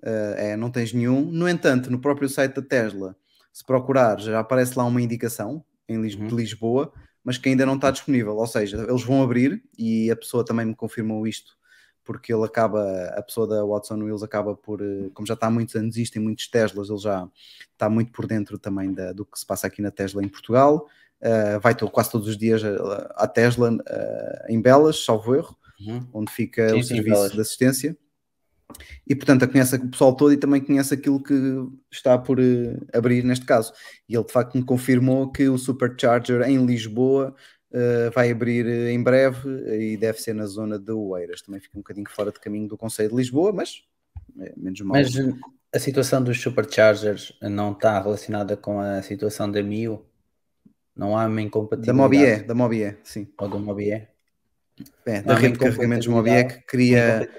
eh, é, não tens nenhum. No entanto, no próprio site da Tesla, se procurar, já aparece lá uma indicação em Lis- Uhum. de Lisboa, mas que ainda não está disponível. Ou seja, eles vão abrir e a pessoa também me confirmou isto, porque ele acaba, a pessoa da Watson Wheels acaba por, eh, como já está há muitos anos isto, em muitos Teslas, ele já está muito por dentro também da- do que se passa aqui na Tesla em Portugal. Eh, vai to- quase todos os dias a- à Tesla eh, em Belas, salvo erro Uhum. onde fica Sim, o sim, serviço Belas. de assistência. E portanto, conhece o pessoal todo e também conhece aquilo que está por eh, abrir neste caso. E ele de facto me confirmou que o Supercharger em Lisboa eh, vai abrir eh, em breve e deve ser na zona de Oeiras. Também fica um bocadinho fora de caminho do Conselho de Lisboa, mas é menos mal. Mas eh, a situação dos superchargers não está relacionada com a situação da Mio? Não há uma da incompatibilidade? Mobie, da Mobie, sim. Ou do Mobie? É, da rede de carregamentos Mobie que cria.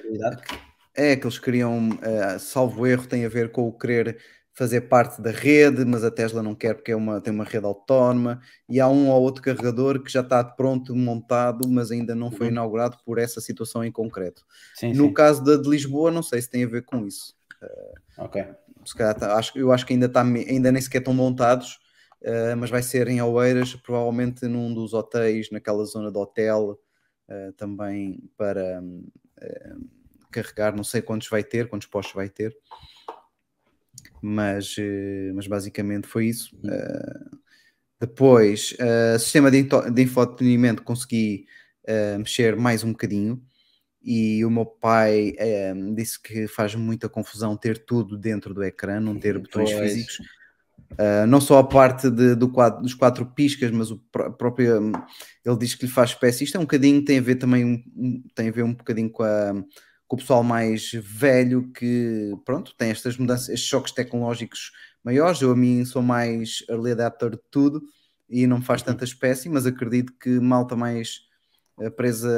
É que eles queriam, eh, salvo erro, tem a ver com o querer fazer parte da rede, mas a Tesla não quer porque é uma, tem uma rede autónoma e há um ou outro carregador que já está pronto, montado, mas ainda não foi Uhum. inaugurado por essa situação em concreto. Sim, No sim. caso da de Lisboa, não sei se tem a ver com isso. Ok. Se calhar tá- acho, eu acho que ainda, está, ainda nem sequer estão montados, eh, mas vai ser em Oeiras, provavelmente num dos hotéis, naquela zona de hotel, eh, também para eh, carregar, não sei quantos vai ter, quantos postos vai ter, mas, mas basicamente foi isso. Depois, sistema de, de infotenimento consegui mexer mais um bocadinho e o meu pai eh, disse que faz muita confusão ter tudo dentro do ecrã, não ter botões Pois. físicos. Uh, não só a parte de- do quadro- dos quatro piscas, mas o pró- próprio hum, ele diz que lhe faz espécie. Isto é um bocadinho, tem a ver também um, tem a ver um bocadinho com, a- com o pessoal mais velho que pronto, tem estas mudanças, estes choques tecnológicos maiores. Eu a mim sou mais early adapter de tudo e não me faz tanta espécie, mas acredito que malta mais presa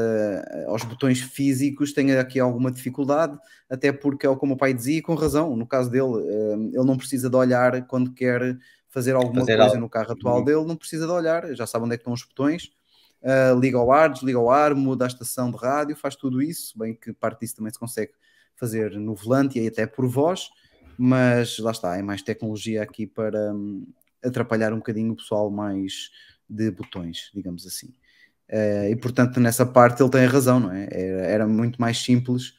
eh, aos botões físicos tenha aqui alguma dificuldade, até porque é o como o pai dizia, e com razão, no caso dele, eh, ele não precisa de olhar quando quer fazer alguma Fazer coisa algo. no carro atual Uhum. dele, não precisa de olhar, já sabe onde é que estão os botões, uh, liga ao ar, desliga ao ar, muda a estação de rádio, faz tudo isso, bem que parte disso também se consegue fazer no volante e até por voz, mas lá está, é mais tecnologia aqui para um, atrapalhar um bocadinho o pessoal mais de botões, digamos assim. Uh, e portanto, nessa parte ele tem razão, não é? Era, era muito mais simples.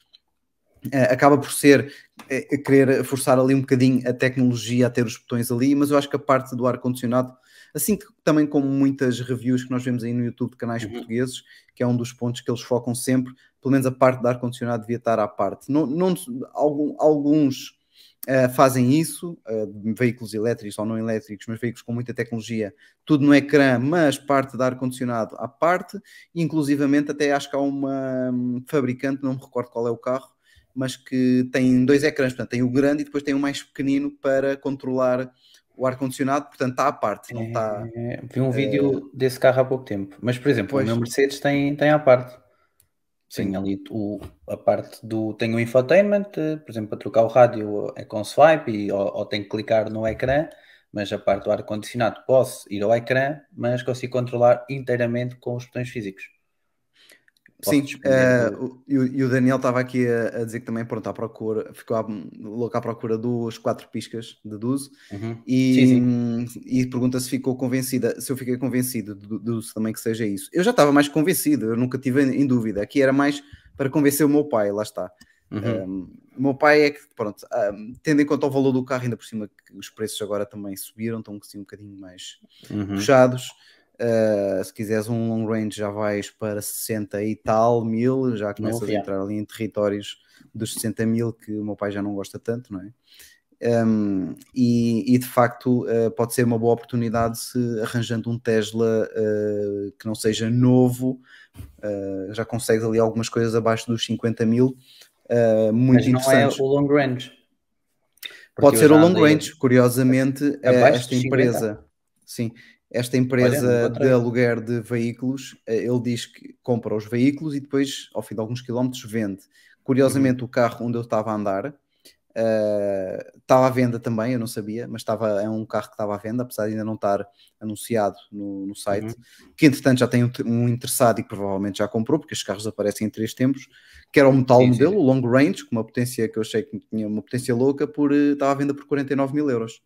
Uh, acaba por ser uh, querer forçar ali um bocadinho a tecnologia a ter os botões ali, mas eu acho que a parte do ar-condicionado assim que também como muitas reviews que nós vemos aí no YouTube de canais uhum. portugueses, que é um dos pontos que eles focam sempre, pelo menos a parte do ar-condicionado devia estar à parte. Não, não, algum, alguns uh, fazem isso, uh, veículos elétricos ou não elétricos, mas veículos com muita tecnologia, tudo no ecrã, mas parte do ar-condicionado à parte, inclusivamente até acho que há uma um, fabricante, não me recordo qual é o carro, mas que tem dois ecrãs, portanto tem o grande e depois tem o mais pequenino para controlar o ar-condicionado, portanto está à parte, não está. É, vi um vídeo é... desse carro há pouco tempo, mas por exemplo, pois. o meu Mercedes tem, tem à parte. Sim, ali o, a parte do. Tem o infotainment, por exemplo, para trocar o rádio é com swipe e, ou, ou tem que clicar no ecrã, mas a parte do ar-condicionado posso ir ao ecrã, mas consigo controlar inteiramente com os botões físicos. Sim, uh, e, o Daniel estava aqui a, a, dizer que também pronto, à procura, ficou louco à procura dos quatro piscas de Duzo uhum. e, sim, sim. e pergunta se ficou convencida, se eu fiquei convencido Duzo também que seja isso. Eu já estava mais convencido, eu nunca tive em dúvida. Aqui era mais para convencer o meu pai, lá está. Uhum. Um, o meu pai é que, pronto, um, tendo em conta o valor do carro, ainda por cima que os preços agora também subiram, estão assim, um bocadinho mais uhum. puxados. Uh, se quiseres um long range já vais para 60 e tal mil, já começas a entrar ali em territórios dos 60 mil que o meu pai já não gosta tanto, não é? Um, e, e, de facto uh, pode ser uma boa oportunidade se arranjando um Tesla uh, que não seja novo, já consegues ali algumas coisas abaixo dos 50 mil, muito Mas não é o long range. Pode ser o long range, curiosamente, esta empresa. Sim, esta empresa Olha, de aluguer de veículos, eh, ele diz que compra os veículos e depois, ao fim de alguns quilómetros, vende. Curiosamente, uhum. o carro onde eu estava a andar uh, estava à venda também, eu não sabia, mas estava, é um carro que estava à venda, apesar de ainda não estar anunciado no, no site, uhum. que entretanto já tem um, um, interessado e provavelmente já comprou, porque estes carros aparecem em três tempos, que era o metal sim, modelo, o long range, com uma potência que eu achei que tinha uma potência louca, por, uh, estava à venda por 49 mil euros.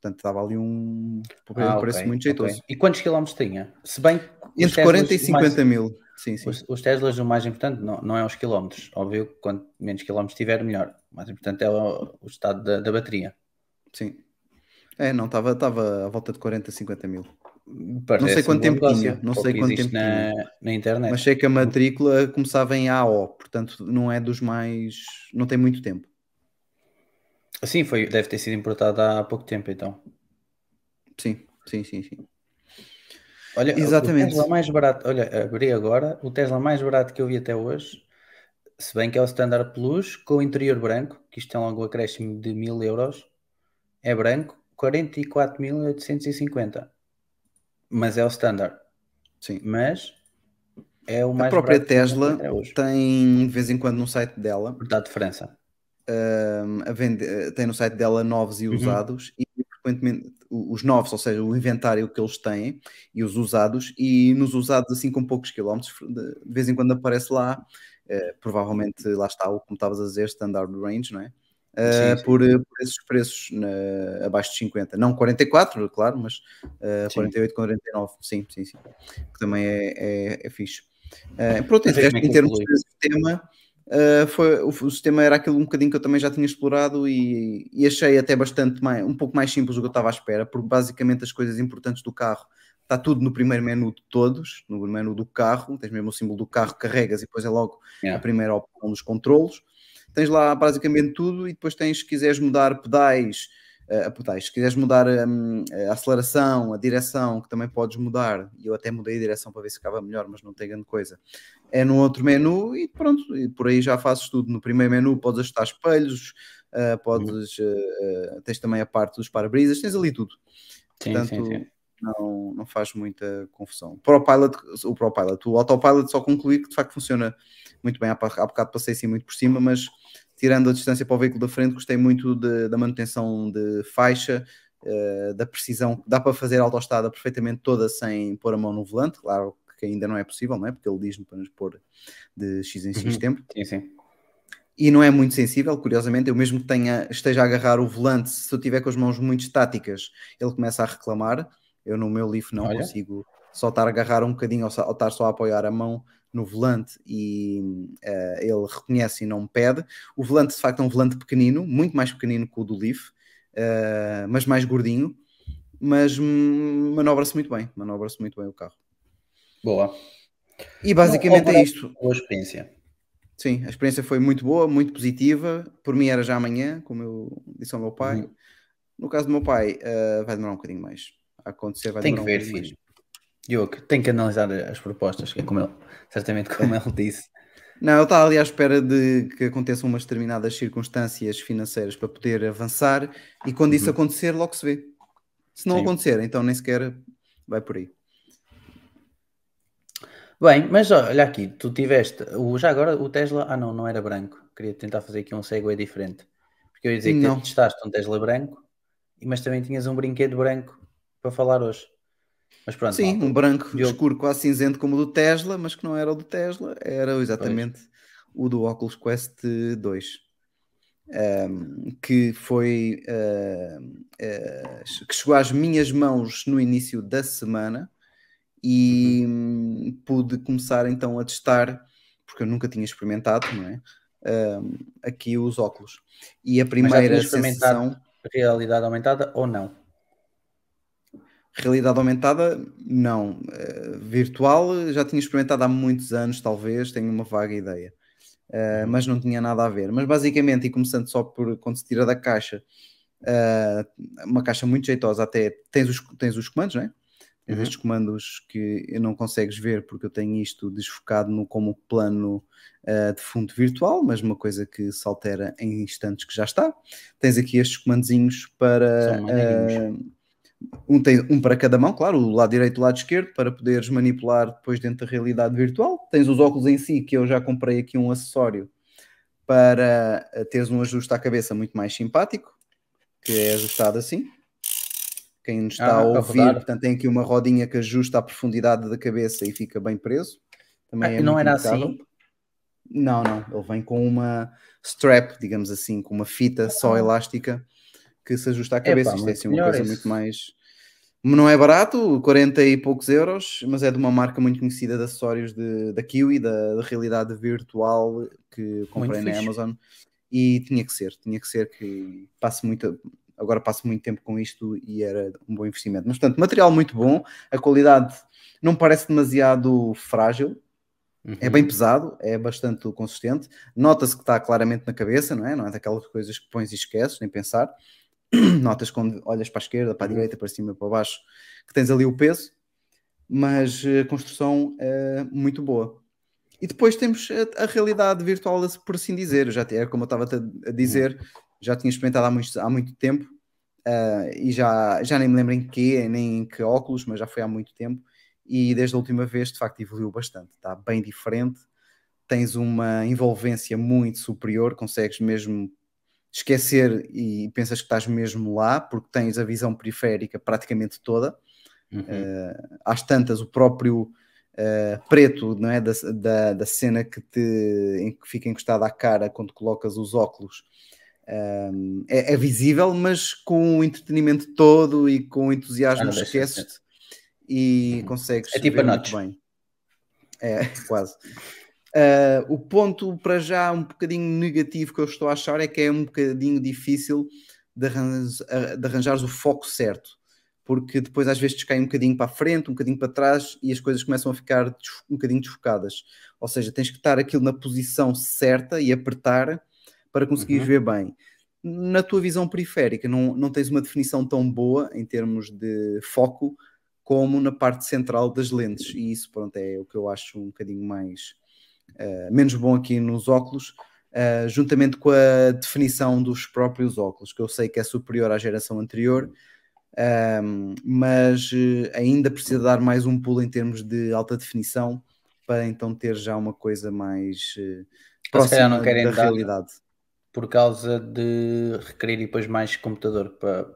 Portanto, estava ali um, ah, preço okay, muito jeitoso. Okay. E quantos quilómetros tinha? Se bem Entre Teslas, 40 e 50 mais, mil. Sim, sim. Os, os, Teslas, o mais importante não, não é os quilómetros. Óbvio que quanto menos quilómetros tiver, melhor. O mais importante é o, o estado da, da, bateria. Sim. É, não, estava, estava à volta de 40, 50 mil. Parece não sei quanto tempo negócio, tinha. Não sei quanto tempo na, tinha. na internet. Mas sei que a matrícula começava em AO, portanto não é dos mais. não tem muito tempo. Sim, foi, deve ter sido importado há pouco tempo, então. Sim, sim, sim, sim. Olha, Exatamente. o Tesla mais barato, olha, abri agora, o Tesla mais barato que eu vi até hoje, se bem que é o Standard Plus, com o interior branco, que isto tem logo um acréscimo de mil euros, é branco, 44.850. Mas é o Standard. Sim. Mas é o mais A própria Tesla tem, de vez em quando, no site dela. Dá diferença a vende, eh, tem no site dela novos e uhum. usados e frequentemente os novos, ou seja, o inventário que eles têm e os usados, e nos usados assim com poucos quilómetros, de, vez em quando aparece lá, uh, provavelmente lá está o como estavas a dizer, standard range, não é? Uh, sim, sim. Por, por, esses preços na, abaixo de 50, não 44, claro, mas uh, 48, 49, sim, sim, sim, que também é, é, é fixe. Uh, pronto, em, em termos de sistema, Uh, foi, o, o, sistema era aquilo um bocadinho que eu também já tinha explorado e, e, achei até bastante mais, um pouco mais simples do que eu estava à espera, porque basicamente as coisas importantes do carro está tudo no primeiro menu de todos, no menu do carro, tens mesmo o símbolo do carro, carregas e depois é logo yeah. a primeira opção dos controlos. Tens lá basicamente tudo e depois tens, se quiseres mudar pedais, pedais, se quiseres mudar um, a aceleração, a direção, que também podes mudar, e eu até mudei a direção para ver se ficava melhor, mas não tem grande coisa é no outro menu e pronto, e por aí já fazes tudo. No primeiro menu podes ajustar espelhos, uh, podes, uh, tens também a parte dos para-brisas, tens ali tudo. Sim, Portanto, sim, sim. Não, não faz muita confusão. O ProPilot, o ProPilot, o Autopilot só concluir que de facto funciona muito bem. Há, há bocado passei assim muito por cima, mas tirando a distância para o veículo da frente, gostei muito de, da manutenção de faixa, uh, da precisão, dá para fazer a autoestrada perfeitamente toda sem pôr a mão no volante, claro que ainda não é possível, não é? Porque ele diz-me para nos pôr de X em X Uhum. tempo. Sim, sim. E não é muito sensível, curiosamente, eu mesmo que tenha, esteja a agarrar o volante, se eu tiver com as mãos muito estáticas, ele começa a reclamar. Eu no meu Leaf não Olha. consigo só estar a agarrar um bocadinho ou, só- ou estar só a apoiar a mão no volante e eh, ele reconhece e não me pede. O volante, de facto, é um volante pequenino, muito mais pequenino que o do Leaf, eh, mas mais gordinho, mas manobra-se muito bem, manobra-se muito bem o carro. Boa. E basicamente Não, é isto. Boa experiência. Sim, a experiência foi muito boa, muito positiva. Por mim era já amanhã, como eu disse ao meu pai. Uhum. No caso do meu pai, eh, vai demorar um bocadinho mais. Acontecer vai Tem que ver, um filho. Diogo, tem que analisar as propostas, que é como ele, certamente como ele disse. Não, ele está ali à espera de que aconteçam umas determinadas circunstâncias financeiras para poder avançar e quando isso Uhum. acontecer, logo se vê. Se não Sim. acontecer, então nem sequer vai por aí. Bem, mas olha aqui, tu tiveste, o, já agora o Tesla, ah não, não era branco, queria tentar fazer aqui um segue diferente, porque eu ia dizer que Não. testaste um Tesla branco, mas também tinhas um brinquedo branco para falar hoje. Mas pronto, Sim, malta, um branco Diogo. escuro quase cinzento como o do Tesla, mas que não era o do Tesla, era exatamente o do Oculus Quest 2. Um, que foi um, uh, que chegou às minhas mãos no início da semana e hum, pude começar então a testar, porque eu nunca tinha experimentado, não é? Um, aqui os óculos. E a Mas já primeira tinhas experimentado sensação. realidade aumentada ou não? Realidade aumentada, não. Uh, virtual, já tinha experimentado há muitos anos, talvez, tenho uma vaga ideia. Uh, mas não tinha nada a ver. Mas basicamente, e começando só por quando se tira da caixa, uh, uma caixa muito jeitosa, até tens os, tens os comandos, não é? Tens Uhum. estes comandos que não consegues ver porque eu tenho isto desfocado no, como plano uh, de fundo virtual, mas uma coisa que se altera em instantes que já está. Tens aqui estes comandozinhos para. São um, tem, um para cada mão, claro, o lado direito e o lado esquerdo, para poderes manipular depois dentro da realidade virtual. Tens os óculos em si, que eu já comprei aqui um acessório para uh, teres um ajuste à cabeça muito mais simpático, que é ajustado assim. Quem nos está Ah, a ouvir, rodar. portanto, tem aqui uma rodinha que ajusta a profundidade da cabeça e fica bem preso. Também Ah, é não era assim? Não, não. Ele vem com uma strap, digamos assim, com uma fita só Ah. elástica que se ajusta à cabeça. Isto é assim uma coisa isso. muito mais. Não é barato, 40 e poucos euros, mas é de uma marca muito conhecida de acessórios de, da Kiwi, da, da realidade virtual que comprei na. Amazon. E tinha que ser, tinha que ser que passe muito. Agora passo muito tempo com isto e era um bom investimento. Mas, portanto, material muito bom, a qualidade não parece demasiado frágil, é Uhum. bem pesado, é bastante consistente. Nota-se que está claramente na cabeça, não é? Não é daquelas coisas que pões e esqueces, nem pensar. Notas quando olhas para a esquerda, para a direita, para cima, para baixo, que tens ali o peso, mas eh, a construção é muito boa. E depois temos a, a realidade virtual, por assim dizer. Já era como eu estava a dizer, já tinha experimentado há muito, há muito tempo eh, e já, já nem me lembro em que, nem em que óculos, mas já foi há muito tempo e desde a última vez de facto evoluiu bastante, está bem diferente, tens uma envolvência muito superior, consegues mesmo esquecer e pensas que estás mesmo lá, porque tens a visão periférica praticamente toda, Uhum. uh, às tantas o próprio uh, preto não é? da, da, da cena que, te, em que fica encostado à cara quando colocas os óculos um, é, é, visível, mas com o entretenimento todo e com o entusiasmo Ah, deixa de esqueces e Uhum. consegues É tipo ver a muito bem. É, quase. Uh, o ponto para já um bocadinho negativo que eu estou a achar é que é um bocadinho difícil de, arranjar, de arranjares o foco certo, porque depois às vezes cai um bocadinho para a frente, um bocadinho para trás e as coisas começam a ficar um bocadinho desfocadas. Ou seja, tens que estar aquilo na posição certa e apertar para conseguires Uhum. ver bem. Na tua visão periférica, não, não tens uma definição tão boa em termos de foco como na parte central das lentes, e isso pronto, é o que eu acho um bocadinho mais uh, menos bom aqui nos óculos, uh, juntamente com a definição dos próprios óculos, que eu sei que é superior à geração anterior, um, mas uh, ainda precisa dar mais um pulo em termos de alta definição para então ter já uma coisa mais uh, próxima da realidade. Por causa de requerir depois mais computador para,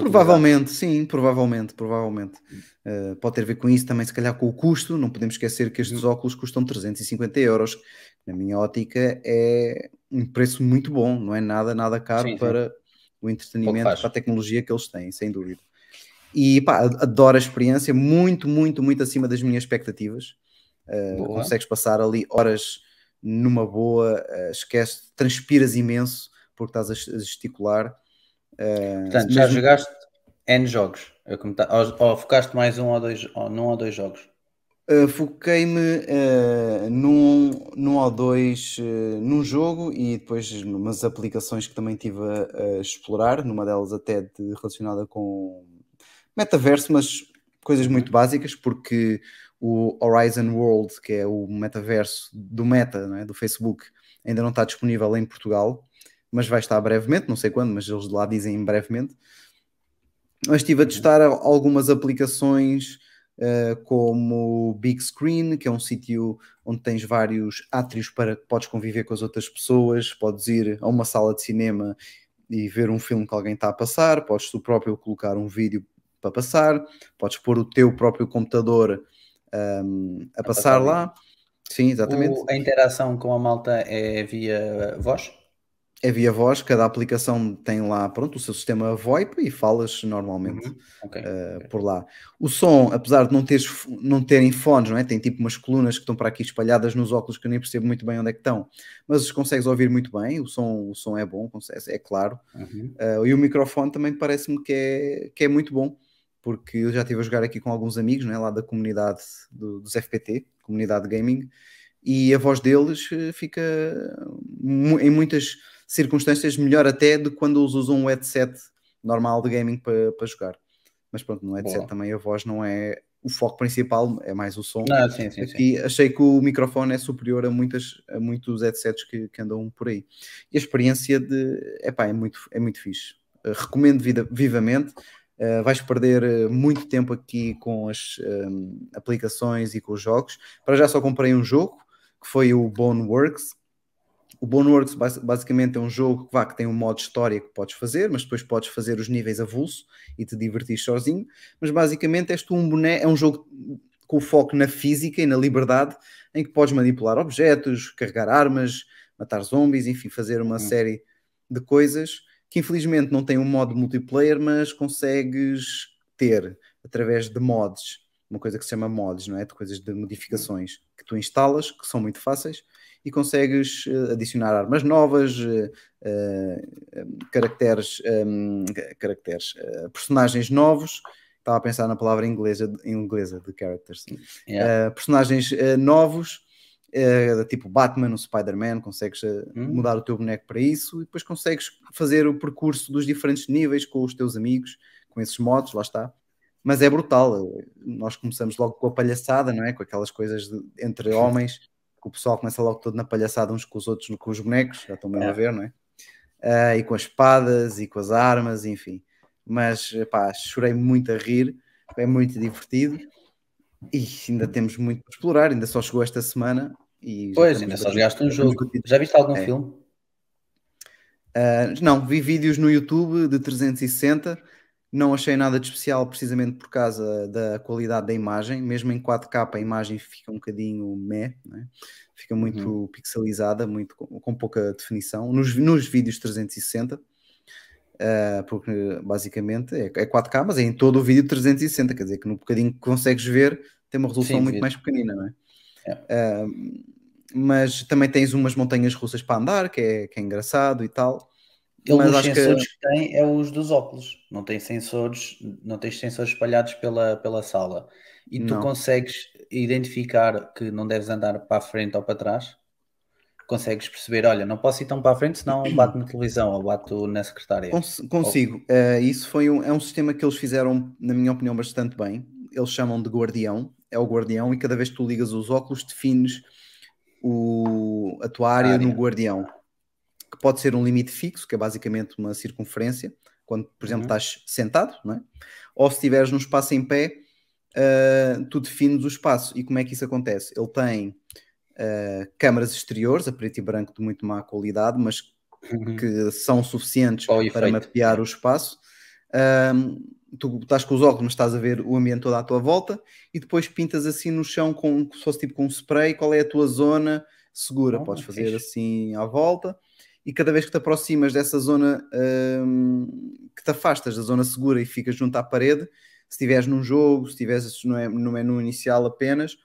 Provavelmente, sim, provavelmente, provavelmente. Uh, pode ter a ver com isso também, se calhar com o custo. Não podemos esquecer que estes Uhum. óculos custam 350 euros. Na minha ótica é um preço muito bom, não é nada, nada caro Sim, sim. para o entretenimento, para a tecnologia que eles têm, sem dúvida. E pá, adoro a experiência, muito, muito, muito acima das minhas expectativas. Uh, consegues passar ali horas numa boa, uh, esquece, transpiras imenso porque estás a a gesticular. Uh, Portanto, já mesmo- jogaste N jogos. Ou, ou focaste mais um ou dois, ou num ou dois jogos. Uh, Foquei-me uh, num, num ou dois uh, num jogo e depois numas aplicações que também tive a, a explorar, numa delas até de- relacionada com metaverso, mas coisas muito básicas, porque o Horizon World, que é o metaverso do Meta, é? do Facebook, ainda não está disponível em Portugal, mas vai estar brevemente, não sei quando, mas eles lá dizem brevemente. Mas estive a testar algumas aplicações uh, como Big Screen, que é um sítio onde tens vários átrios para que podes conviver com as outras pessoas, podes ir a uma sala de cinema e ver um filme que alguém está a passar, podes tu próprio colocar um vídeo para passar, podes pôr o teu próprio computador um, a, passar, passar lá. Sim, exatamente. O- a interação com a malta é via voz? É via voz, cada aplicação tem lá pronto, o seu sistema VoIP e falas normalmente. Uhum. Ok. uh, por lá. O som, apesar de não, teres, não terem fones, não é? tem tipo umas colunas que estão para aqui espalhadas nos óculos que eu nem percebo muito bem onde é que estão, mas consegues ouvir muito bem, o som, o som é bom, é claro. Uhum. Uh, e o microfone também parece-me que é, que é muito bom, porque eu já estive a jogar aqui com alguns amigos não é? lá da comunidade do- dos FPT, comunidade gaming, e a voz deles eh, fica em muitas circunstâncias melhor até do que quando eles usam um headset normal de gaming para para jogar. Mas pronto, no headset Boa. também a voz não é o foco principal, é mais o som. Não, sim, sim, sim. Aqui achei que o microfone é superior a, muitas, a muitos headsets que, que andam por aí. E a experiência de, epá, é, muito, é muito fixe. Uh, recomendo vida- vivamente. Uh, vais perder uh, muito tempo aqui com as um, aplicações e com os jogos. Para já só comprei um jogo, que foi o Boneworks. O Boneworks bas- basicamente é um jogo que, vá, que tem um modo história que podes fazer, mas depois podes fazer os níveis avulso e te divertir sozinho. Mas basicamente és tu um boneco, é um jogo com foco na física e na liberdade, em que podes manipular objetos, carregar armas, matar zombies, enfim, fazer uma Hum. série de coisas que infelizmente não tem um modo multiplayer, mas consegues ter através de mods, uma coisa que se chama mods, não é? De coisas de modificações que tu instalas, que são muito fáceis, e consegues eh, adicionar armas novas, eh, eh, caracteres, em, caracteres personagens novos. Estava a pensar na palavra inglesa, inglesa de characters. Yeah. Personagens novos, uh, tipo Batman, o Spider-Man, consegues Hum. mudar o teu boneco para isso e depois consegues fazer o percurso dos diferentes níveis com os teus amigos, com esses modos, lá está. Mas é brutal, nós começamos logo com a palhaçada, não é? Com aquelas coisas de- entre homens, que o pessoal começa logo todo na palhaçada uns com os outros, com os bonecos, já estão mesmo É. a ver, não é? Uh, e com as espadas e com as armas, enfim. Mas, pá, chorei muito a rir, é muito divertido. E ainda temos muito para explorar, ainda só chegou esta semana. E Pois, ainda só jogaste um jogo. Já viste algum É. filme? Ah, não, vi vídeos no YouTube de 360, não achei nada de especial precisamente por causa da qualidade da imagem, mesmo em 4K a imagem fica um bocadinho meh, né? fica muito pixelizada, muito com, pouca definição, nos, nos vídeos 360, ah, porque basicamente é, é 4K, mas é em todo o vídeo 360, quer dizer que no bocadinho que consegues ver tem uma resolução Sim, muito mais pequenina, não é? É. Ah, mas também tens umas montanhas russas para andar, que é, que é engraçado e tal. Ele Mas os acho que- sensores que... tem é os dos óculos. Não tem sensores, não tens sensores espalhados pela, pela sala. E tu Não. consegues identificar que não deves andar para a frente ou para trás. Consegues perceber, olha, não posso ir tão para a frente, senão bato na televisão ou bato na secretária. Cons- consigo. Eh, isso foi um, é um sistema que eles fizeram, na minha opinião, bastante bem. Eles chamam de guardião, é o guardião, e cada vez que tu ligas os óculos, defines o, a tua área, Área. no guardião. Que pode ser um limite fixo, que é basicamente uma circunferência, quando, por exemplo, Uhum. estás sentado, não é? ou se estiveres num espaço em pé, eh, tu defines o espaço. E como é que isso acontece? Ele tem eh, câmaras exteriores, a preto e branco de muito má qualidade, mas Uhum. que são suficientes Para mapear o espaço. ahm, tu estás com os óculos, mas estás a ver o ambiente todo à tua volta e depois pintas assim no chão com, se fosse tipo com um spray, qual é a tua zona segura. Oh, Podes fazer fixe. assim à volta e cada vez que te aproximas dessa zona ahm, que te afastas da zona segura e ficas junto à parede, se estiveres num jogo, se estiveres no, no menu inicial apenas,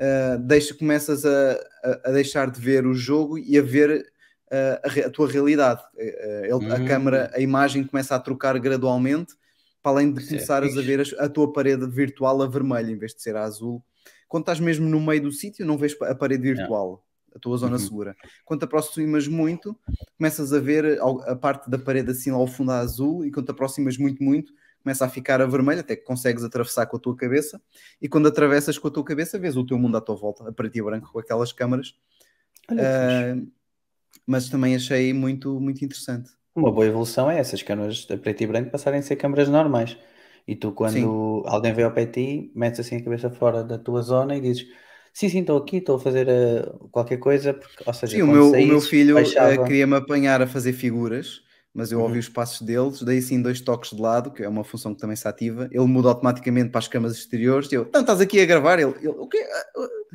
ah, deixa, começas a, a- a deixar de ver o jogo e a ver ah, a, a tua realidade. Ah, ele- A Hum. câmara, a imagem começa a trocar gradualmente, para além de Isso é começares a ver as- a, tua parede virtual a vermelho em vez de ser a azul. Quando estás mesmo no meio do sítio, não vês a parede virtual, a tua zona Uhum. segura. Quando te aproximas muito, começas a ver a parte da parede assim lá ao fundo a azul, e quando te aproximas muito, muito, começa a ficar a vermelho, até que consegues atravessar com a tua cabeça, e quando atravessas com a tua cabeça, vês o teu mundo à tua volta, a preto e branco, com aquelas câmaras. Ah, mas também achei muito, muito interessante. Uma boa evolução é essas câmaras a preto e branco passarem a ser câmaras normais. E tu, quando alguém vem ao pé de ti, metes assim a cabeça fora da tua zona e dizes: Sim, sim, estou aqui, estou a fazer eh, qualquer coisa. Porque, ou seja, Sim, o meu, o meu filho eh, baixava- queria-me apanhar a fazer figuras, mas eu Uhum. ouvi os passos deles, dei assim dois toques de lado, que é uma função que também se ativa. Ele muda automaticamente para as câmaras exteriores. E eu, não, estás aqui a gravar? Ele, ele o quê?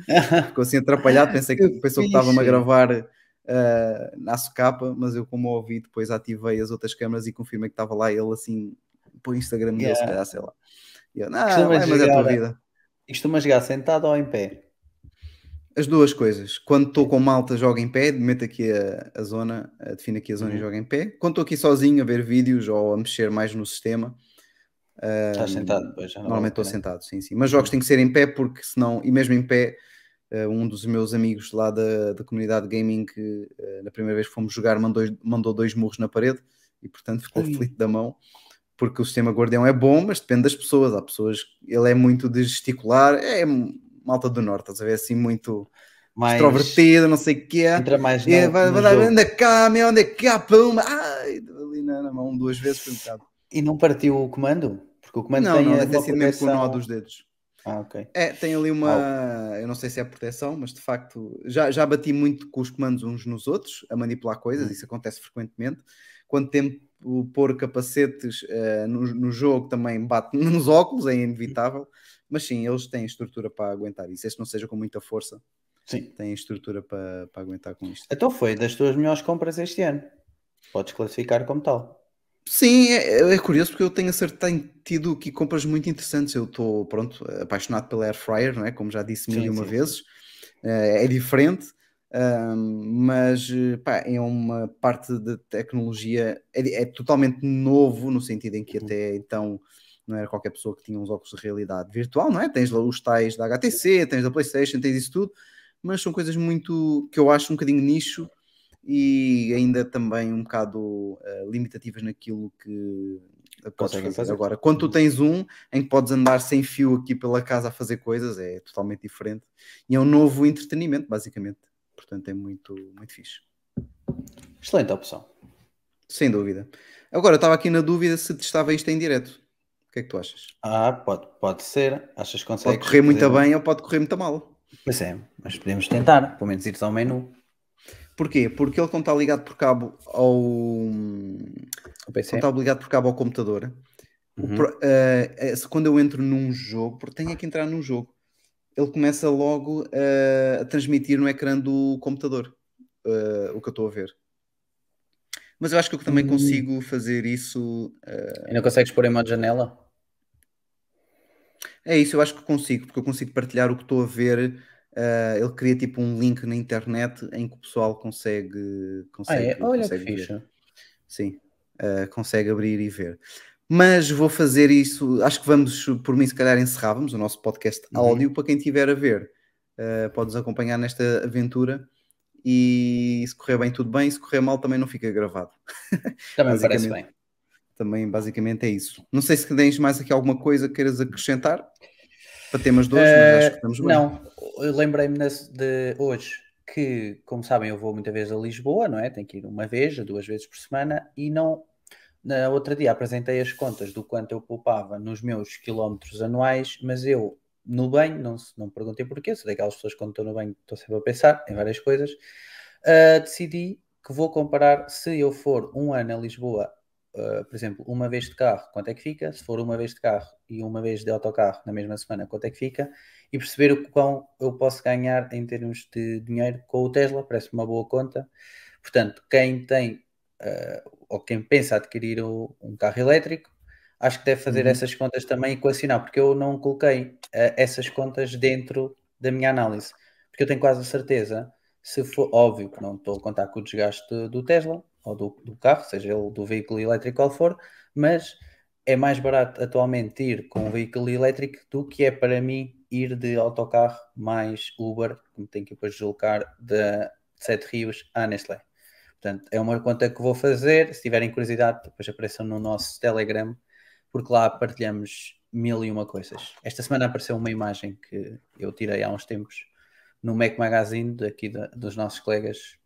Ficou assim atrapalhado, pensei que, pensou que estava-me a gravar ah, na socapa, mas eu, como ouvi, depois ativei as outras câmaras e confirmei que estava lá ele assim, o Instagram dele, se Yeah. calhar, sei lá. E eu, não, vai, mas é a tua vida. E costumas jogar sentado ou em pé? As duas coisas. Quando estou com malta, jogo em pé, meto aqui a, a zona, defino aqui a zona e Uhum. jogo em pé. Quando estou aqui sozinho a ver vídeos ou a mexer mais no sistema, Estás Hum, sentado depois? já não normalmente estou sentado, sim, sim. Mas jogos têm que ser em pé porque senão, e mesmo em pé, eh, um dos meus amigos lá da, da comunidade gaming, que eh, na primeira vez que fomos jogar, mandou, mandou dois murros na parede e portanto ficou Ai. da mão. Porque o sistema guardião é bom, mas depende das pessoas. Há pessoas, ele é muito de gesticular, é malta do norte, estás a ver assim, muito Mais... extrovertido, não sei o que é. Entra mais no, vai, no vai anda cá, meu, anda cá, pum, ai, ali na, na mão duas vezes um bocado. E não partiu o comando? Porque o comando Não, tem não, deve ter sido mesmo com o nó dos dedos. Ah, ok. É, tem ali uma, eu não sei se é proteção, mas de facto já, já bati muito com os comandos uns nos outros, a manipular coisas, Hum. isso acontece frequentemente. Quando tento pôr capacetes eh, no, no jogo também bate nos óculos, é inevitável, mas sim, eles têm estrutura para aguentar isso. Este não seja com muita força, Sim. têm estrutura para, para aguentar com isto. Então foi das tuas melhores compras este ano. Podes classificar como tal. Sim, é, é curioso porque eu tenho acertado, tenho tido aqui compras muito interessantes. Eu estou, pronto, apaixonado pela Air Fryer, não é? Como já disse mil Sim, e uma sim, vezes. Eh, é diferente, ahm, mas pá, é uma parte de tecnologia, é, é totalmente novo, no sentido em que Uhum. até então não era qualquer pessoa que tinha uns óculos de realidade virtual, não é? Tens lá os tais da HTC, tens da PlayStation, tens isso tudo, mas são coisas muito que eu acho um bocadinho nicho e ainda também um bocado eh, limitativas naquilo que eh, podes fazer. fazer. Agora, quando tu tens um em que podes andar sem fio aqui pela casa a fazer coisas, é totalmente diferente. E é um novo entretenimento, basicamente. Portanto, é muito, muito fixe. Excelente opção. Sem dúvida. Agora, eu estava aqui na dúvida se testava isto em direto. O que é que tu achas? Ah, pode, pode ser. Achas que consegues? Pode correr muito fazer- bem ou pode correr muito mal. Pois é, mas podemos tentar. Pelo menos ir ao menu. Porquê? Porque ele, quando está ligado por cabo ao. O PC. Quando está ligado por cabo ao computador, Uhum. pro- se- quando eu entro num jogo, porque tenho que entrar num jogo, ele começa logo eh, a transmitir no ecrã do computador eh, o que eu estou a ver. Mas eu acho que eu também Hum. consigo fazer isso. E não consegues pôr em modo janela? É isso, eu acho que consigo, porque eu consigo partilhar o que estou a ver. eh, ele cria tipo um link na internet em que o pessoal consegue. Ah, consegue é? Olha que consegue ver. fixe. Sim, eh, consegue abrir e ver. Mas vou fazer isso. Acho que vamos, por mim, se calhar encerrávamos o nosso podcast Uhum. áudio para quem estiver a ver. eh, podes acompanhar nesta aventura e se correr bem, tudo bem. Se correr mal, também não fica gravado. Também me parece bem. Também, basicamente, é isso. Não sei se tens mais aqui alguma coisa que queiras acrescentar para temas de hoje, mas acho que estamos bem. Eh, Não, lembrei-me de hoje que, como sabem, eu vou muitas vezes a Lisboa, não é? Tenho que ir uma vez, duas vezes por semana e não. Na outra dia apresentei as contas do quanto eu poupava nos meus quilómetros anuais, mas eu no banho, não, não perguntei porquê, sou daquelas pessoas que quando estou no banho estou sempre a pensar em várias coisas, ah, decidi que vou comparar se eu for um ano a Lisboa uh, por exemplo, uma vez de carro, quanto é que fica? Se for uma vez de carro e uma vez de autocarro na mesma semana, quanto é que fica? E perceber o quão eu posso ganhar em termos de dinheiro com o Tesla, parece uma boa conta. Portanto, quem tem uh, ou quem pensa adquirir o, um carro elétrico, acho que deve fazer uhum. essas contas também e equacionar, porque eu não coloquei uh, essas contas dentro da minha análise, porque eu tenho quase a certeza, se for óbvio que não estou a contar com o desgaste do Tesla ou do, do, carro, seja ele do veículo elétrico qual for, mas é mais barato atualmente ir com um veículo elétrico do que é para mim ir de autocarro mais Uber, como tenho que depois deslocar de Sete Rios à Nestlé. Portanto, é uma conta que vou fazer. Se tiverem curiosidade, depois apareçam no nosso Telegram, porque lá partilhamos mil e uma coisas. Esta semana apareceu uma imagem que eu tirei há uns tempos no Mac Magazine, daqui da, dos nossos colegas.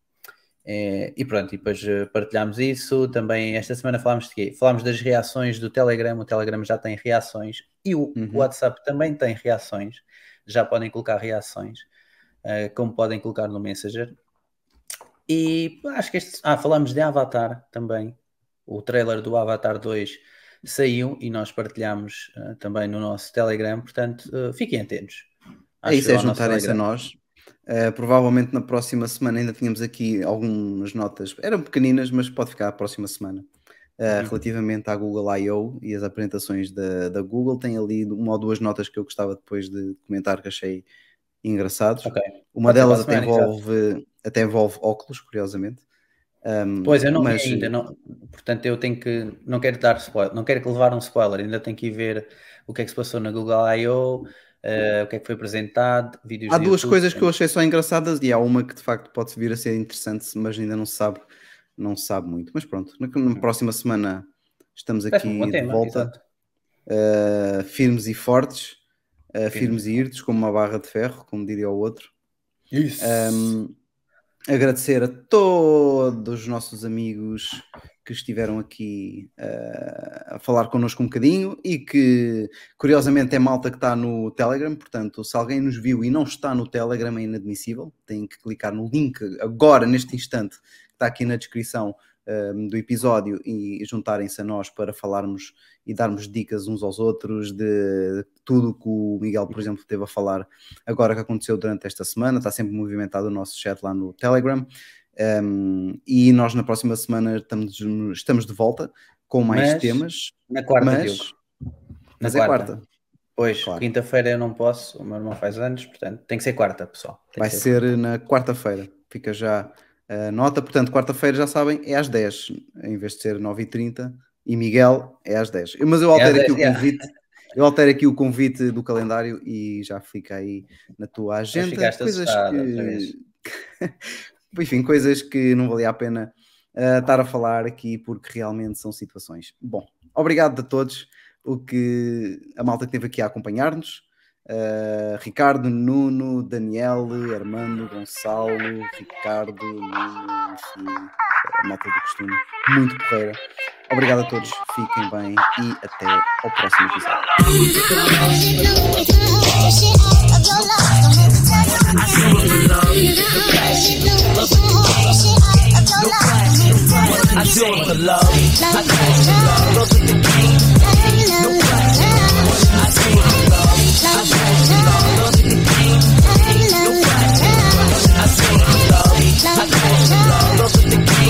É, e pronto, e depois eh, partilhámos isso. Também esta semana falámos de quê? Falámos das reações do Telegram. O Telegram já tem reações e o uhum. WhatsApp também tem reações. Já podem colocar reações, uh, como podem colocar no Messenger. E acho que este. Ah, falamos de Avatar também. O trailer do Avatar 2 saiu e nós partilhamos uh, também no nosso Telegram. Portanto, uh, fiquem atentos. é isso, é juntarem-se a nós. Uh, provavelmente na próxima semana ainda tínhamos aqui algumas notas, eram pequeninas, mas pode ficar a próxima semana. Uh, relativamente à Google I.O. e as apresentações da, da Google, tem ali uma ou duas notas que eu gostava depois de comentar que achei engraçados. Okay. Uma Pode delas até envolve, até envolve óculos, curiosamente. Um, pois eu não mas... vi ainda, não, portanto eu tenho que, não quero dar spoiler, não quero que levar um spoiler, ainda tenho que ir ver o que é que se passou na Google I.O., uh, o que é que foi apresentado, vídeos Há duas YouTube, coisas que eu achei só engraçadas e há uma que de facto pode vir a ser interessante, mas ainda não se sabe, não se sabe muito. Mas pronto, na, na hum. próxima semana estamos aqui um de tema, volta, uh, firmes e fortes uh, firmes e irtos, como uma barra de ferro, como diria o outro. Isso. Um, agradecer a todos os nossos amigos que estiveram aqui uh, a falar connosco um bocadinho e que, curiosamente, é malta que está no Telegram. Portanto, se alguém nos viu e não está no Telegram, é inadmissível. Tem que clicar no link agora, neste instante, que está aqui na descrição um, do episódio e juntarem-se a nós para falarmos e darmos dicas uns aos outros de tudo que o Miguel, por exemplo, teve a falar agora que aconteceu durante esta semana. Está sempre movimentado o nosso chat lá no Telegram. Um, e nós na próxima semana estamos, estamos de volta com mais mas, temas. Na quarta, mas, mas na é quarta. quarta. Pois, claro. quinta-feira eu não posso, o meu irmão faz anos, portanto tem que ser quarta, pessoal. Tem Vai ser, ser na quarta-feira. Fica já Uh, nota, portanto, quarta-feira já sabem, é às 10, em vez de ser 9h30, e Miguel é às 10. Mas eu altero é aqui 10, o convite, yeah. eu altero aqui o convite do calendário e já fica aí na tua agenda. Coisas que... Enfim, coisas que não valia a pena uh, estar a falar aqui porque realmente são situações. Bom, obrigado a todos o que a malta que esteve aqui a acompanhar-nos. Uh, Ricardo, Nuno, Daniel, Armando, Gonçalo, Ricardo, Nuno, a malta do costume, muito porreira. Obrigado a todos, fiquem bem e até ao próximo episódio. I show up with love, compassion, love with compassion, no passion. I show up with love, I show up with no passion. I show up with love, I show up with no passion. I show up with love, I show up with love, love.